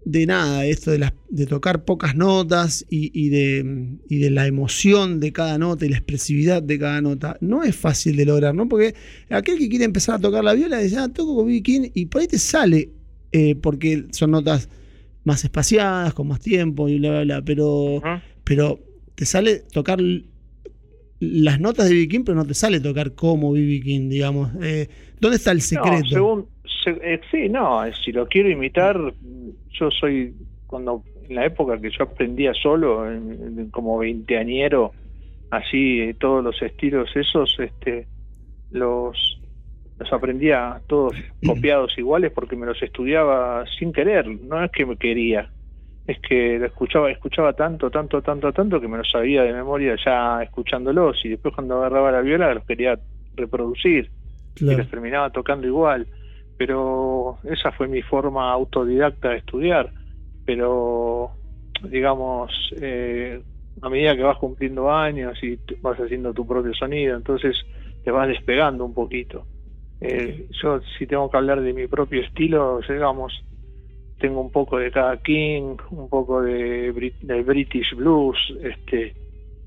Speaker 2: de nada, esto de, las, de tocar pocas notas y, y de, y de la emoción de cada nota y la expresividad de cada nota, no es fácil de lograr, ¿no? Porque aquel que quiere empezar a tocar la viola dice, ah, toco con. King y por ahí te sale, eh, porque son notas más espaciadas, con más tiempo y bla, bla, bla, pero pero te sale tocar las notas de B.B. King, pero no te sale tocar como B.B. King, digamos. Eh, ¿Dónde está el secreto?
Speaker 4: No, según, se- eh, sí, no, eh, si lo quiero imitar, yo soy, cuando en la época que yo aprendía solo, en- en- como veinteañero, así, eh, todos los estilos esos, este, los, los aprendía todos [clears throat] copiados iguales porque me los estudiaba sin querer, no es que me quería, es que lo escuchaba, escuchaba tanto, tanto, tanto, tanto que me los sabía de memoria ya escuchándolos y después cuando agarraba la viola los quería reproducir y los terminaba tocando igual. Pero esa fue mi forma autodidacta de estudiar. Pero, digamos, eh, a medida que vas cumpliendo años y vas haciendo tu propio sonido, entonces te vas despegando un poquito. Eh, yo, si tengo que hablar de mi propio estilo, digamos, tengo un poco de cada King, un poco de, Brit- de British Blues, este,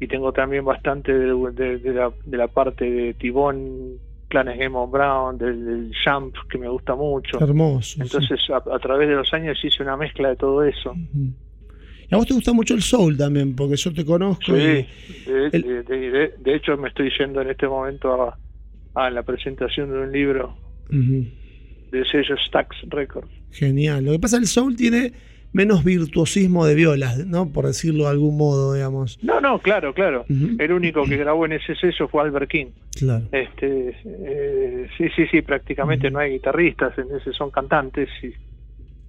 Speaker 4: y tengo también bastante de, de- de la, de la parte de Tibón, Clanes Game of Brown, del, del Jump, que me gusta mucho.
Speaker 2: Hermoso. sí.
Speaker 4: Entonces, a, a través de los años hice una mezcla de todo eso.
Speaker 2: Y a vos te gusta mucho el soul también, porque yo te conozco.
Speaker 4: Sí,
Speaker 2: y-
Speaker 4: de,
Speaker 2: el-
Speaker 4: de- de- de- de hecho me estoy yendo en este momento a, a la presentación de un libro del sello Stax Records.
Speaker 2: Genial. Lo que pasa, el soul tiene menos virtuosismo de violas, ¿no? Por decirlo de algún modo, digamos.
Speaker 4: No, no, claro, claro. El único que grabó en ese sello fue Albert King.
Speaker 2: Claro.
Speaker 4: Este, eh, sí, sí, sí, prácticamente no hay guitarristas, en ese son cantantes y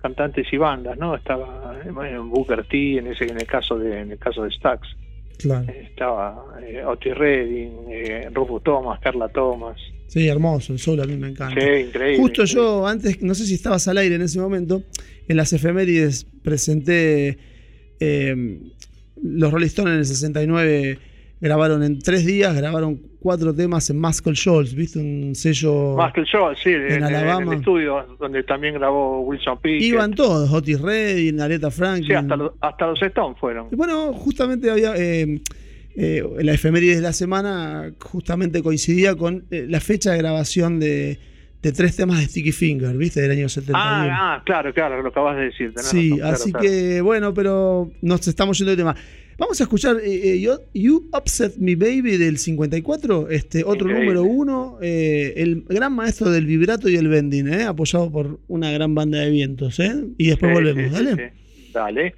Speaker 4: cantantes y bandas, ¿no? Estaba eh, bueno, Booker T en ese en el caso de en el caso de Stax,
Speaker 2: Claro.
Speaker 4: estaba eh, Otis Redding, eh, Rufus Thomas, Carla Thomas.
Speaker 2: Sí, hermoso, el solo a mí me encanta.
Speaker 4: Sí, increíble.
Speaker 2: Justo
Speaker 4: increíble.
Speaker 2: yo, antes, no sé si estabas al aire en ese momento, en las efemérides presenté eh, los Rolling Stones en el 69, grabaron en tres días, grabaron cuatro temas en Muscle Shoals, ¿viste? Un sello...
Speaker 4: El show, sí, en, en
Speaker 2: Alabama.
Speaker 4: el estudio donde también grabó Wilson Pickett.
Speaker 2: Iban todos, Otis Redding, Aretha Franklin.
Speaker 4: Sí, hasta, los- hasta los Stones fueron.
Speaker 2: Y Bueno, justamente había. eh, eh, la efemérides de la semana justamente coincidía con eh, la fecha de grabación de, de tres temas de Sticky Finger, ¿viste? Del año 71.
Speaker 4: Ah, ah, claro, claro, lo acabas de decir.
Speaker 2: sí,
Speaker 4: razón, claro,
Speaker 2: así
Speaker 4: claro.
Speaker 2: que bueno, pero nos estamos yendo de tema. Vamos a escuchar eh, eh, You, You Upset Me Baby del 54, este otro
Speaker 4: Increíble.
Speaker 2: número uno, eh, el gran maestro del vibrato y el bending, eh, apoyado por una gran banda de vientos. ¿eh? Y después
Speaker 4: Sí,
Speaker 2: volvemos,
Speaker 4: sí, sí,
Speaker 2: ¿dale?
Speaker 4: sí. Dale.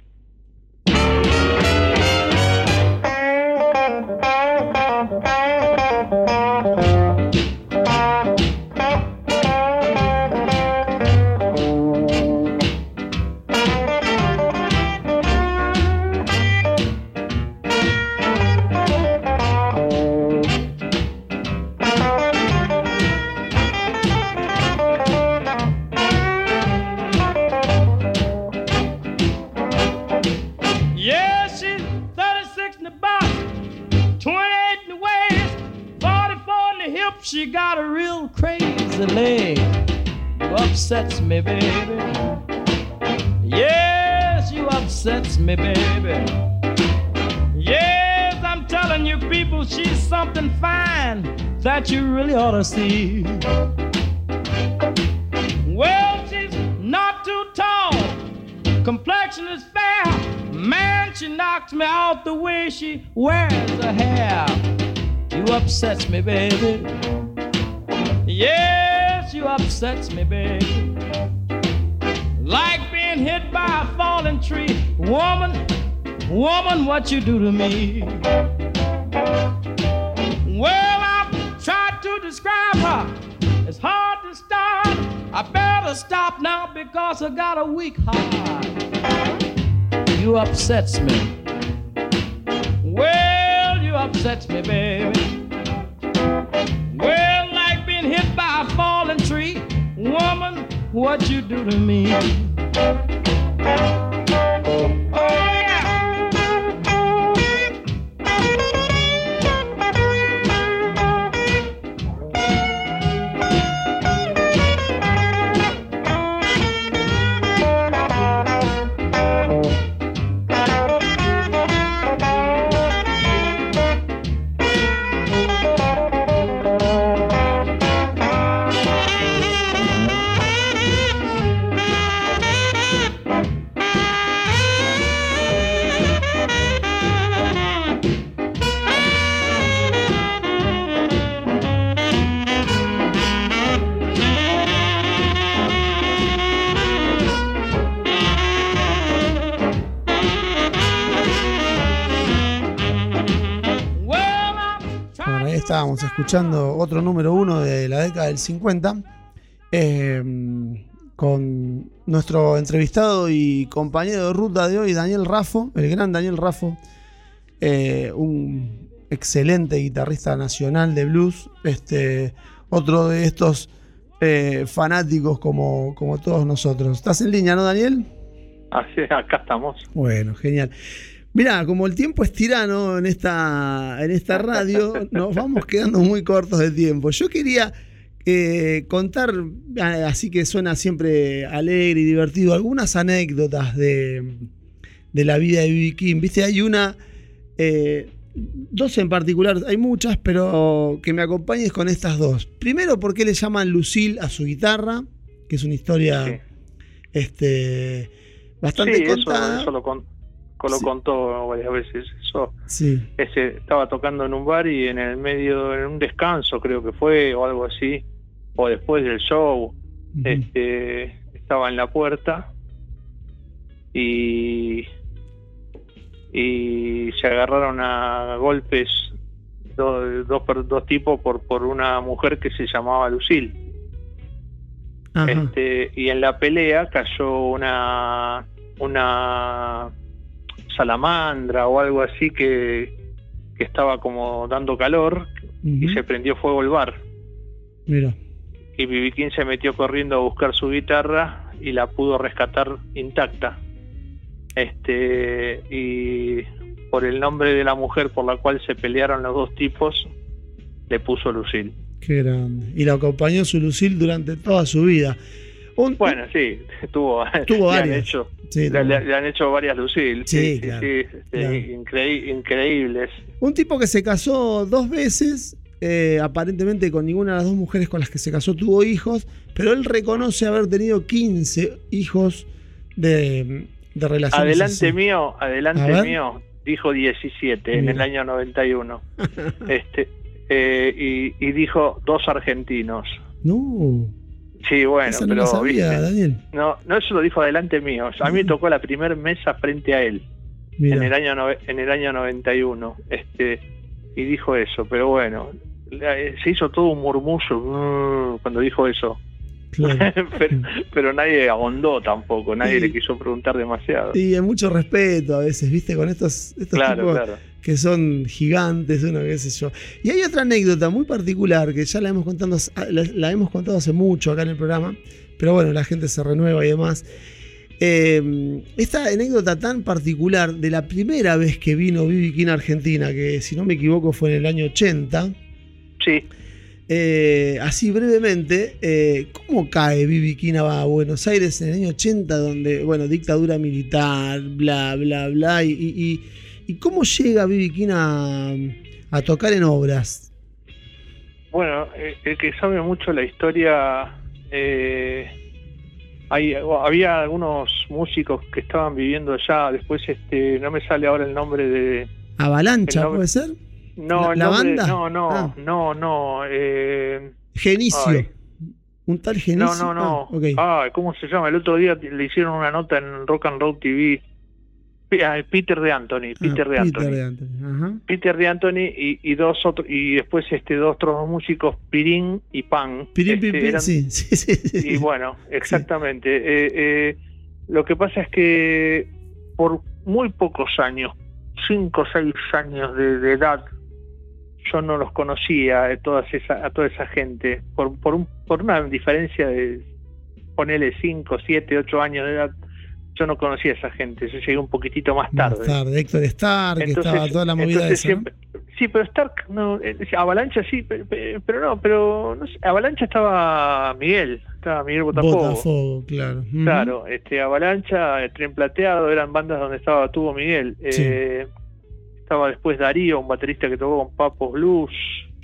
Speaker 5: She got a real crazy leg. You upsets me, baby. Yes, you upsets me, baby. Yes, I'm telling you, people, she's something fine that you really ought to see. Well, she's not too tall complexion is fair. Man, she knocks me out the way she wears her hair. You upsets me, baby. Yes, you upsets me, baby. Like being hit by a falling tree. Woman, woman, what you do to me? Well, I've tried to describe her. It's hard to start. I better stop now because I got a weak heart. You upsets me. Well, you upsets me, baby. What you do to me?
Speaker 2: Estábamos escuchando otro número uno de la década del 50 eh, con nuestro entrevistado y compañero de ruta de hoy, Daniel Raffo, el gran Daniel Raffo, eh, un excelente guitarrista nacional de blues, este, otro de estos eh, fanáticos como, como todos nosotros. ¿Estás en línea, no, Daniel?
Speaker 4: Así, acá estamos.
Speaker 2: Bueno, genial. Mirá, como el tiempo es tirano en esta, en esta radio, nos vamos quedando muy cortos de tiempo. Yo quería eh, contar, ah, así que suena siempre alegre y divertido, algunas anécdotas de, de la vida de B.B. King. Viste, hay una, eh, dos en particular, hay muchas, pero que me acompañes con estas dos. Primero, ¿por qué le llaman Lucille a su guitarra? Que es una historia
Speaker 4: Sí.
Speaker 2: este, bastante
Speaker 4: Sí, eso,
Speaker 2: contada.
Speaker 4: eso lo, con- lo
Speaker 2: Sí.
Speaker 4: contó varias veces. Eso,
Speaker 2: Sí.
Speaker 4: ese, estaba tocando en un bar y en el medio, en un descanso creo que fue, o algo así, o después del show, este, estaba en la puerta y y se agarraron a golpes dos, dos, dos tipos por, por una mujer que se llamaba Lucille. Este, y en la pelea cayó una una salamandra o algo así que, que estaba como dando calor y se prendió fuego el bar.
Speaker 2: Mira.
Speaker 4: Y. King se metió corriendo a buscar su guitarra y la pudo rescatar intacta. Este, y por el nombre de la mujer por la cual se pelearon los dos tipos, le puso Lucille.
Speaker 2: Qué grande. Y la acompañó su Lucille durante toda su vida. Un-
Speaker 4: Bueno, sí, tuvo,
Speaker 2: Tuvo [laughs]
Speaker 4: le, han hecho,
Speaker 2: sí,
Speaker 4: le, le- le han hecho varias Lucille.
Speaker 2: Sí,
Speaker 4: Sí,
Speaker 2: claro,
Speaker 4: sí, este,
Speaker 2: claro.
Speaker 4: increí- increíbles.
Speaker 2: Un tipo que se casó dos veces, eh, aparentemente con ninguna de las dos mujeres con las que se casó tuvo hijos, pero él reconoce haber tenido 15 hijos de, de relaciones.
Speaker 4: Adelante
Speaker 2: así.
Speaker 4: mío, adelante mío, dijo 17 en el año 91. [laughs] este, eh, y, y dijo dos argentinos.
Speaker 2: No,
Speaker 4: Sí, bueno,
Speaker 2: no
Speaker 4: pero
Speaker 2: la sabía,
Speaker 4: ¿viste?
Speaker 2: Daniel.
Speaker 4: No, no, eso lo dijo adelante mío. A mí me tocó la primer mesa frente a él
Speaker 2: Mira.
Speaker 4: en el año en el año 91. Este y dijo eso, pero bueno, eh, se hizo todo un murmullo mm, cuando dijo eso.
Speaker 2: claro. [laughs]
Speaker 4: pero, pero nadie ahondó tampoco, nadie
Speaker 2: Y-
Speaker 4: le quiso preguntar demasiado.
Speaker 2: Y hay mucho respeto a veces, ¿viste? Con estos, estos
Speaker 4: claro,
Speaker 2: tipos
Speaker 4: claro.
Speaker 2: Que son gigantes, uno qué sé yo. Y hay otra anécdota muy particular que ya la hemos contado, la, la hemos contado hace mucho acá en el programa, pero bueno, la gente se renueva y demás. Eh, esta anécdota tan particular de la primera vez que vino Bibi King a Argentina, que si no me equivoco fue en el año 80,
Speaker 4: Sí,
Speaker 2: eh, así brevemente, eh, ¿cómo cae Bibi King a Buenos Aires en el año 80, donde, bueno, dictadura militar, bla, bla, bla, y, y- y- cómo llega Bibi King a, a tocar en obras?
Speaker 4: Bueno, eh, el que sabe mucho la historia, eh, hay, había algunos músicos que estaban viviendo allá, después este, no me sale ahora el nombre de...
Speaker 2: ¿Avalancha
Speaker 4: nombre-
Speaker 2: puede ser?
Speaker 4: No,
Speaker 2: ¿La-
Speaker 4: el nombre-
Speaker 2: banda?
Speaker 4: No, no,
Speaker 2: Ah.
Speaker 4: no, no. eh,
Speaker 2: Genicio.
Speaker 4: Ay.
Speaker 2: Un tal
Speaker 4: no,
Speaker 2: Genicio.
Speaker 4: no, no.
Speaker 2: Ah, ok.
Speaker 4: Ay, ¿cómo se llama? El otro día le hicieron una nota en Rock and Roll TV. Ah, Peter de Anthony, Peter
Speaker 2: Ah,
Speaker 4: de Anthony.
Speaker 2: Peter de Anthony. Ajá.
Speaker 4: Peter de Anthony y, y dos otros y después este dos otros dos músicos Pirín y Pan
Speaker 2: Pirín,
Speaker 4: Este,
Speaker 2: pin,
Speaker 4: eran-
Speaker 2: sí, [laughs] sí, sí, sí.
Speaker 4: y bueno exactamente Eh, eh, lo que pasa es que por muy pocos años cinco o seis años de, de edad yo no los conocía a todas esa, a toda esa gente por por un, por una diferencia de ponele cinco siete ocho años de edad yo no conocía a esa gente yo llegué un poquitito más
Speaker 2: Más
Speaker 4: tarde
Speaker 2: tarde, Héctor Stark, que estaba toda la movida
Speaker 4: entonces
Speaker 2: esa. ¿no?
Speaker 4: siempre- Sí, pero Stark, no, eh, Avalancha sí, pe- pe- pero, no, pero no sé, Avalancha estaba Miguel, estaba Miguel Botafogo.
Speaker 2: Botafogo, claro.
Speaker 4: Claro, este Avalancha, Tren Plateado, eran bandas donde estaba tuvo Miguel.
Speaker 2: Sí.
Speaker 4: Eh, estaba después Darío, un baterista que tocó con Papos Blues.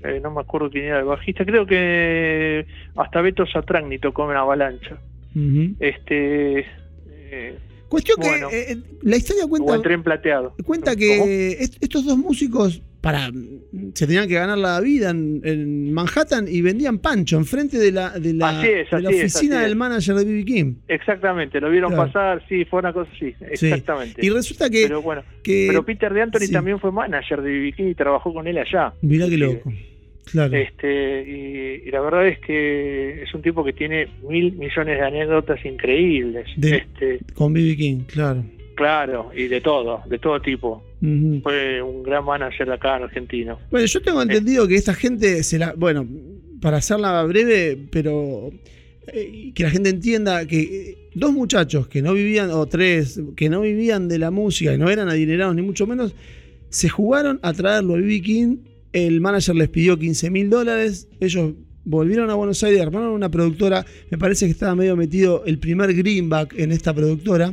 Speaker 4: eh, no me acuerdo quién era el bajista. Creo que hasta Beto Satragni tocó en Avalancha. Este. Eh,
Speaker 2: Cuestión que
Speaker 4: Bueno.
Speaker 2: eh, eh, la historia
Speaker 4: o
Speaker 2: cuenta,
Speaker 4: el Tren Plateado.
Speaker 2: cuenta que est- estos dos músicos para se tenían que ganar la vida en, en Manhattan y vendían pancho enfrente de la, de la,
Speaker 4: Así es,
Speaker 2: de la oficina
Speaker 4: es.
Speaker 2: del manager de B.B. King.
Speaker 4: Exactamente, lo vieron
Speaker 2: Claro.
Speaker 4: pasar, sí, fue una cosa así,
Speaker 2: Sí.
Speaker 4: exactamente.
Speaker 2: Y resulta que,
Speaker 4: pero bueno,
Speaker 2: que
Speaker 4: pero Peter de Anthony
Speaker 2: sí.
Speaker 4: también fue manager de B.B. King y trabajó con él allá.
Speaker 2: mirá qué loco. Claro.
Speaker 4: Este, y, y la verdad es que es un tipo que tiene mil millones de anécdotas increíbles.
Speaker 2: De-
Speaker 4: Este,
Speaker 2: Con B.B. King, claro.
Speaker 4: claro, y de todo, de todo tipo. Fue un gran manager acá en Argentino.
Speaker 2: Bueno, yo tengo entendido que esta gente se la. Bueno, para hacerla breve, pero eh, que la gente entienda que eh, dos muchachos que no vivían, o tres, que no vivían de la música y no eran adinerados ni mucho menos, se jugaron a traerlo a B.B. King. El manager les pidió 15 mil dólares. Ellos volvieron a Buenos Aires, armaron una productora. Me parece que estaba medio metido el primer greenback en esta productora.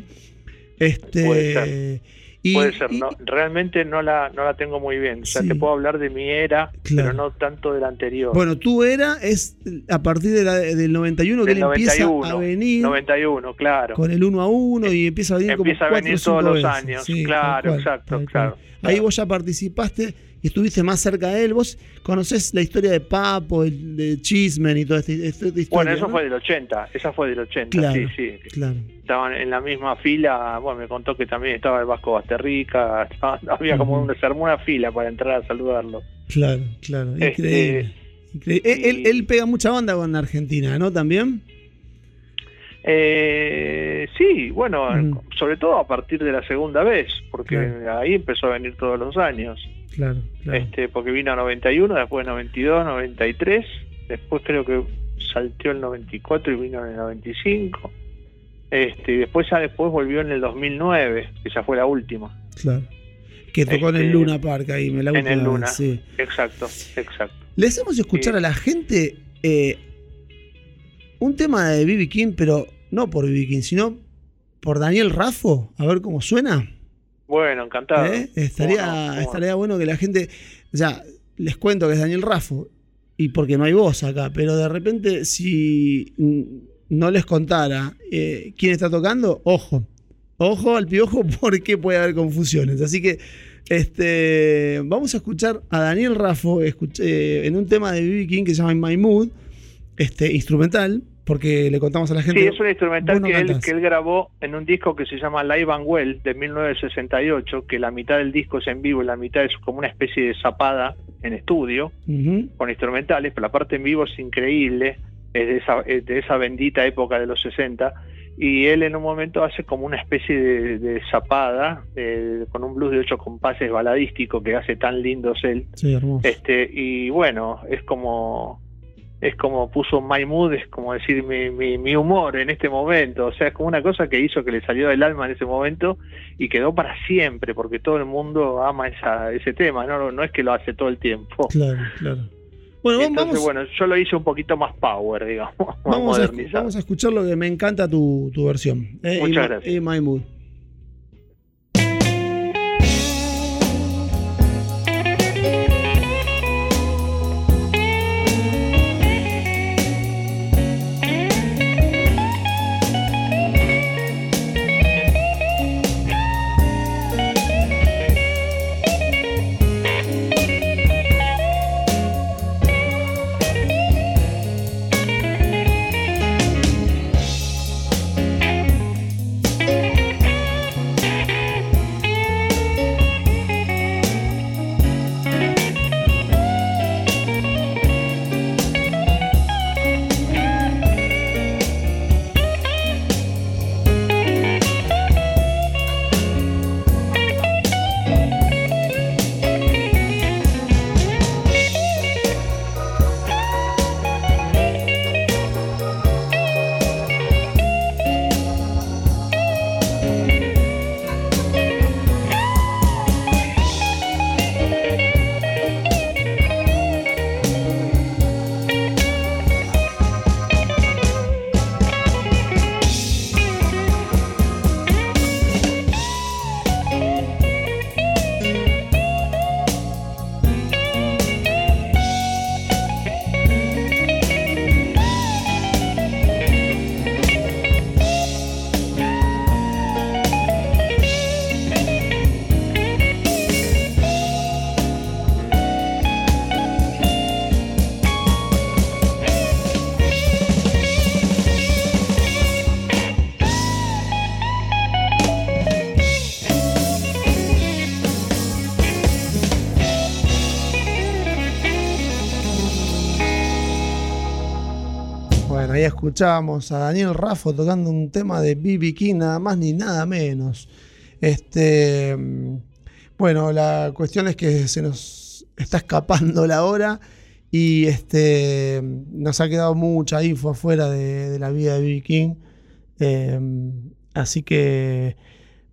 Speaker 2: Este.
Speaker 4: Puede ser.
Speaker 2: y-
Speaker 4: Puede ser,
Speaker 2: y-
Speaker 4: no, realmente no la, no la tengo muy bien. O sea,
Speaker 2: Sí.
Speaker 4: te puedo hablar de mi era,
Speaker 2: Claro.
Speaker 4: pero no tanto de la anterior.
Speaker 2: Bueno, tu era es a partir de la- del 91 que
Speaker 4: Del
Speaker 2: él empieza
Speaker 4: 91,
Speaker 2: a venir
Speaker 4: 91, claro.
Speaker 2: con el 1 a 1 y empieza a venir como
Speaker 4: Empieza a venir todos los
Speaker 2: veces.
Speaker 4: años,
Speaker 2: Sí,
Speaker 4: claro,
Speaker 2: cual,
Speaker 4: exacto, claro,
Speaker 2: Ahí vos ya participaste y estuviste más cerca de él. Vos conocés la historia de Papo, el- de Chismen y toda esta, esta historia.
Speaker 4: Bueno, eso
Speaker 2: ¿no?
Speaker 4: fue del 80, esa fue del 80,
Speaker 2: Claro,
Speaker 4: sí, sí.
Speaker 2: Claro.
Speaker 4: Estaban en la misma fila, bueno, me contó que también estaba el Vasco Basterrica, estaba- [laughs] había como una, se armó una fila para entrar a saludarlo.
Speaker 2: Claro, claro.
Speaker 4: Este,
Speaker 2: Increíble. Él- pega mucha banda con Argentina, ¿no? También.
Speaker 4: Eh, sí, bueno, sobre todo a partir de la segunda vez, porque
Speaker 2: Claro.
Speaker 4: ahí empezó a venir todos los años.
Speaker 2: Claro, claro.
Speaker 4: este porque vino a 91, después 92, 93, después creo que salteó el 94 y vino en el 95. Este, y después ya después volvió en el 2009, que ya fue la última.
Speaker 2: Claro. Que tocó en el
Speaker 4: Este,
Speaker 2: Luna Park ahí, me la
Speaker 4: en el Luna.
Speaker 2: Sí.
Speaker 4: Exacto, exacto.
Speaker 2: Le hacemos escuchar
Speaker 4: Sí.
Speaker 2: a la gente eh, un tema de B.B. King, pero no por B.B. King, sino por Daniel Raffo, a ver cómo suena.
Speaker 4: Bueno, encantado.
Speaker 2: ¿eh? Estaría,
Speaker 4: ¿Cómo no? ¿Cómo no?
Speaker 2: estaría bueno que la gente. Ya, les cuento que es Daniel Raffo, y porque no hay voz acá, pero de repente, si no les contara eh, quién está tocando, ojo. Ojo al piojo [laughs] porque puede haber confusiones. Así que este, vamos a escuchar a Daniel Raffo eh, en un tema de B.B. King que se llama In My Mood, este, instrumental, porque le contamos a la gente.
Speaker 4: Sí, es un instrumental
Speaker 2: no
Speaker 4: que, él, que él grabó en un disco que se llama Live and Well de 1968, que la mitad del disco es en vivo y la mitad es como una especie de zapada en estudio con instrumentales, pero la parte en vivo es increíble, es de esa, es de esa bendita época de los 60, y él en un momento hace como una especie de, de zapada eh, con un blues de ocho compases baladístico que hace tan lindos él,
Speaker 2: Sí, hermoso.
Speaker 4: este y bueno, es como es como puso my mood, es como decir mi, mi, mi humor en este momento, o sea, es como una cosa que hizo que le salió del alma en ese momento y quedó para siempre, porque todo el mundo ama esa, ese tema, no, no es que lo hace todo el tiempo.
Speaker 2: Claro, claro. Bueno, vamos,
Speaker 4: Entonces,
Speaker 2: vamos,
Speaker 4: bueno, yo lo hice un poquito más power, digamos, [laughs]
Speaker 2: vamos, a, vamos a escuchar lo que me encanta tu, tu versión. eh,
Speaker 4: Muchas gracias.
Speaker 2: My Mood. Ahí escuchamos a Daniel Raffo tocando un tema de B.B. King, nada más ni nada menos. Este, bueno, la cuestión es que se nos está escapando la hora y este, nos ha quedado mucha info afuera de, la vida de B.B. King. Eh, así que,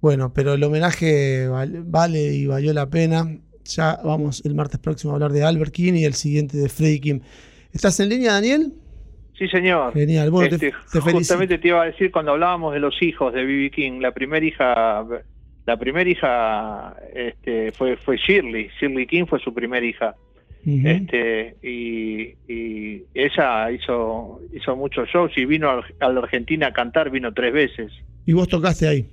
Speaker 2: bueno, pero el homenaje val- vale y valió la pena. Ya vamos el martes próximo a hablar de Albert King y el siguiente de Freddie King. ¿Estás en línea, Daniel?
Speaker 4: Sí, señor.
Speaker 2: Genial, bueno, te-
Speaker 4: Este,
Speaker 2: te
Speaker 4: justamente te iba a decir cuando hablábamos de los hijos de B.B. King, la primera hija, la primera hija este, fue, fue Shirley, Shirley King fue su primera hija. Este y, y ella hizo hizo muchos shows y vino a a la Argentina a cantar, vino tres veces.
Speaker 2: Y vos tocaste ahí.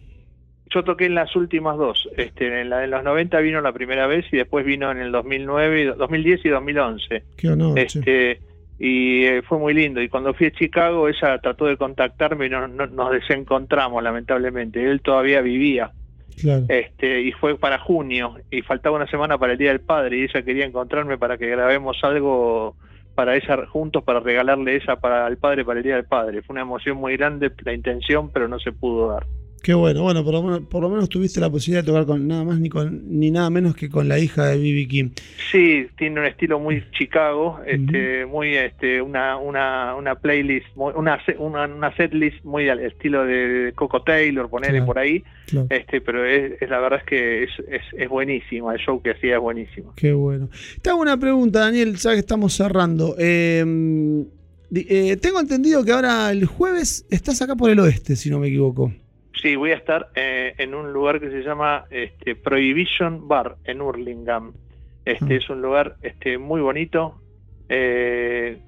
Speaker 4: Yo toqué en las últimas dos. Este, en la de los 90 vino la primera vez y después vino en el 2009, y- 2010 y 2011.
Speaker 2: Qué honor. che.
Speaker 4: Y eh, fue muy lindo. Y cuando fui a Chicago, ella trató de contactarme y no, no- nos desencontramos, lamentablemente. Él todavía vivía.
Speaker 2: Claro.
Speaker 4: Este, y fue para junio y faltaba una semana para el Día del Padre y ella quería encontrarme para que grabemos algo para ella juntos para regalarle ella para al padre para el Día del Padre. Fue una emoción muy grande la intención, pero no se pudo dar.
Speaker 2: Qué bueno. Bueno, por lo, menos, por lo menos tuviste la posibilidad de tocar con nada más ni con ni nada menos que con la hija de B.B. King.
Speaker 4: Sí, tiene un estilo muy Chicago, este, muy este, una una una playlist, una una, una setlist muy al estilo de Coco Taylor, ponerle
Speaker 2: Claro.
Speaker 4: por ahí,
Speaker 2: Claro.
Speaker 4: este, pero es, es- la verdad es que es, es, es buenísimo, el show que hacía es buenísimo.
Speaker 2: Qué bueno. Te hago una pregunta, Daniel, ya que estamos cerrando. Eh, di- eh, tengo entendido que ahora el jueves estás acá por el oeste, si no me equivoco.
Speaker 4: Sí, voy a estar eh, en un lugar que se llama este, Prohibition Bar en Hurlingham. Este
Speaker 2: Ah.
Speaker 4: es un lugar este, muy bonito, eh,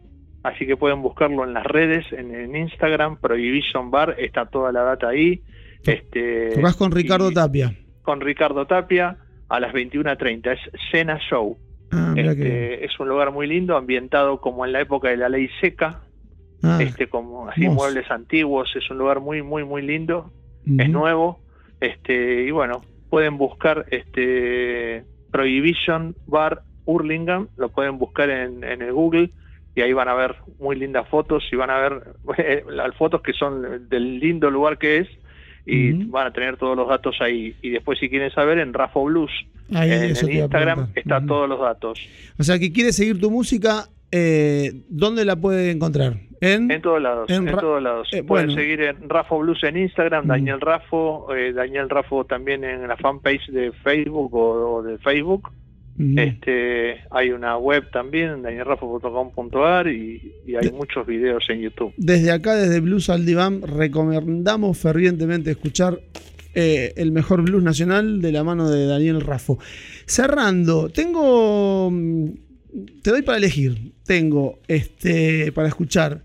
Speaker 4: así que pueden buscarlo en las redes, en, en Instagram, Prohibition Bar, está toda la data ahí. Este,
Speaker 2: Tocás con Ricardo
Speaker 4: y-
Speaker 2: Tapia.
Speaker 4: Con Ricardo Tapia a las 21.30, es Cena Show.
Speaker 2: Ah,
Speaker 4: Este,
Speaker 2: que.
Speaker 4: es un lugar muy lindo, ambientado como en la época de la ley seca,
Speaker 2: Ah,
Speaker 4: este, como así muebles antiguos, es un lugar muy, muy, muy lindo es nuevo este y bueno pueden buscar este Prohibition Bar Hurlingham lo pueden buscar en, en el Google y ahí van a ver muy lindas fotos y van a ver [laughs] eh, las fotos que son del lindo lugar que es y van a tener todos los datos ahí. Y después si quieren saber en Rafo Blues
Speaker 2: Ahí,
Speaker 4: en Instagram está todos los datos.
Speaker 2: O sea, que quiere seguir tu música, eh, ¿dónde la puede encontrar? En,
Speaker 4: En todos lados,
Speaker 2: En
Speaker 4: todos lados.
Speaker 2: eh,
Speaker 4: Pueden
Speaker 2: bueno.
Speaker 4: seguir en Rafo Blues en Instagram,
Speaker 2: Mm.
Speaker 4: Daniel Rafo, eh, Daniel Rafo también en la fanpage de Facebook o, o de Facebook.
Speaker 2: Ujú.
Speaker 4: Este, hay una web también, danielrafo.com.ar y, y hay
Speaker 2: De-
Speaker 4: muchos videos en YouTube.
Speaker 2: Desde acá, desde Blues al Diván, recomendamos fervientemente escuchar eh, el mejor blues nacional de la mano de Daniel Raffo. Cerrando, tengo. Te doy para elegir. Tengo este para escuchar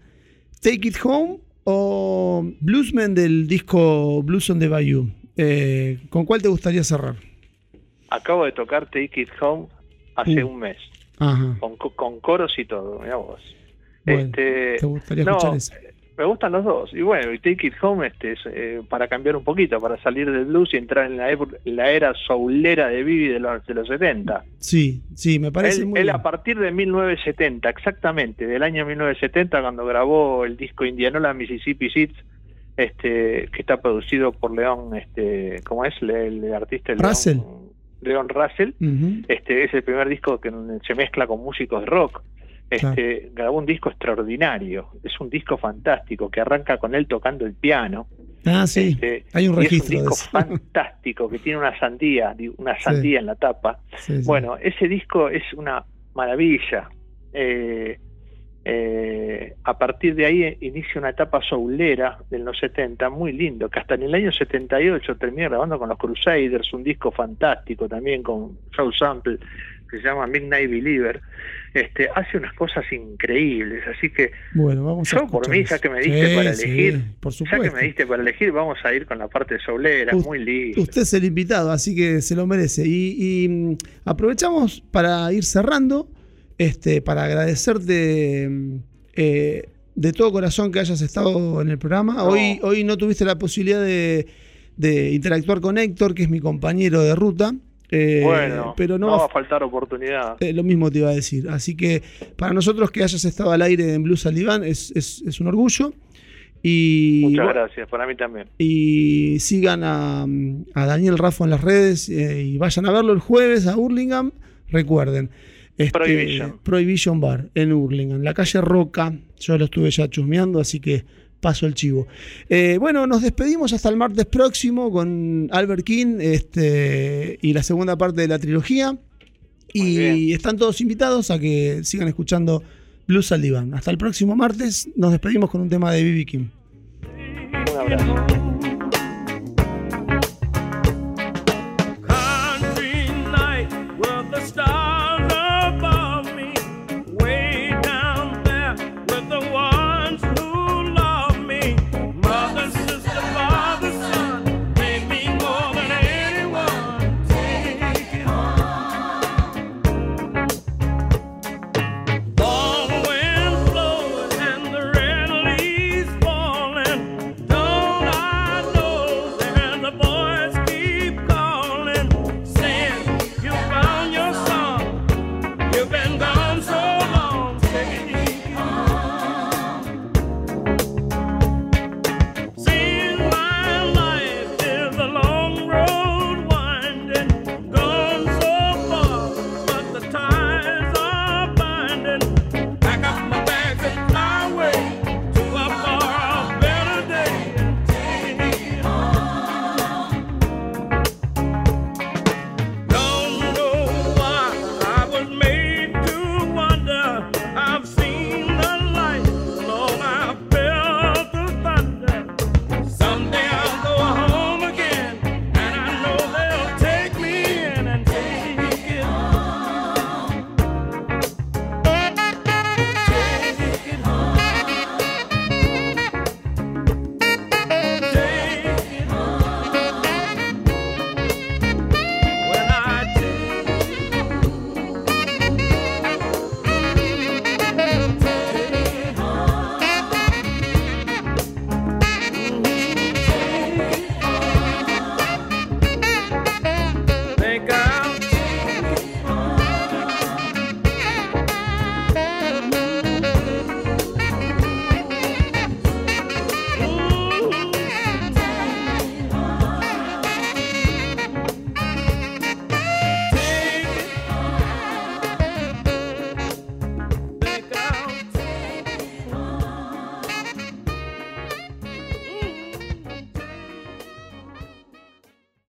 Speaker 2: Take It Home o Bluesman del disco Blues on the Bayou. Eh, ¿Con cuál te gustaría cerrar?
Speaker 4: Acabo de tocar Take It Home hace
Speaker 2: Uh.
Speaker 4: un mes,
Speaker 2: Ajá.
Speaker 4: con, co- con coros y todo, mirá vos.
Speaker 2: Bueno,
Speaker 4: este,
Speaker 2: te gustaría
Speaker 4: no,
Speaker 2: escuchar esa.
Speaker 4: Me gustan los dos. Y bueno, y Take It Home este, es eh, para cambiar un poquito, para salir del blues y entrar en la, era soulera de Vivi de los, de los 70.
Speaker 2: Sí, sí, me parece
Speaker 4: Él,
Speaker 2: muy
Speaker 4: él
Speaker 2: bien.
Speaker 4: a partir de 1970, exactamente, del año 1970, cuando grabó el disco Indianola Mississippi Seeds, este, que está producido por León, este, ¿cómo es? El, artista León-
Speaker 2: Russell.
Speaker 4: León Russell. Este es el primer disco que se mezcla con músicos de rock. Este, grabó un disco extraordinario, es un disco fantástico que arranca con él tocando el piano.
Speaker 2: Ah, sí.
Speaker 4: Este,
Speaker 2: Hay un
Speaker 4: y
Speaker 2: registro
Speaker 4: Es un disco fantástico que tiene una sandía, una sandía en la tapa.
Speaker 2: Sí.
Speaker 4: Bueno, ese disco es una maravilla. Eh, eh, a partir de ahí inicia una etapa soulera de los 70, muy lindo, que hasta en el año 78 terminé grabando con los Crusaders, un disco fantástico también con Joe Sample, que se llama Midnight Believer. Este, hace unas cosas increíbles, así que
Speaker 2: Bueno, vamos a
Speaker 4: yo por mí, ya que me diste
Speaker 2: Sí,
Speaker 4: para
Speaker 2: sí,
Speaker 4: elegir,
Speaker 2: por
Speaker 4: ya que me diste para elegir, vamos a ir con la parte soulera,
Speaker 2: Us-
Speaker 4: muy lindo.
Speaker 2: Usted es el invitado, así que se lo merece. Y, y, mm, aprovechamos para ir cerrando, este, para agradecerte mm, eh, de todo corazón que hayas estado en el programa.
Speaker 4: No.
Speaker 2: Hoy, hoy no tuviste la posibilidad de, de interactuar con Héctor, que es mi compañero de ruta. Eh,
Speaker 4: bueno,
Speaker 2: pero no,
Speaker 4: no va a faltar oportunidad.
Speaker 2: eh, lo mismo te iba a decir. Así que para nosotros que hayas estado al aire en Blues Alibán es, es, es un orgullo. Y,
Speaker 4: Muchas
Speaker 2: bueno,
Speaker 4: gracias, para mí también.
Speaker 2: y sigan a, a Daniel Raffo en las redes eh, y vayan a verlo el jueves a Hurlingham. Recuerden, este,
Speaker 4: Prohibition.
Speaker 2: Prohibition Bar en Hurlingham, la calle Roca. Yo lo estuve ya chusmeando, así que paso el chivo. Eh, bueno, nos despedimos hasta el martes próximo con Albert King este, y la segunda parte de la trilogía. Y están todos invitados a que sigan escuchando Blues al Diván. Hasta el próximo martes. Nos despedimos con un tema de B.B. King.
Speaker 4: Un abrazo.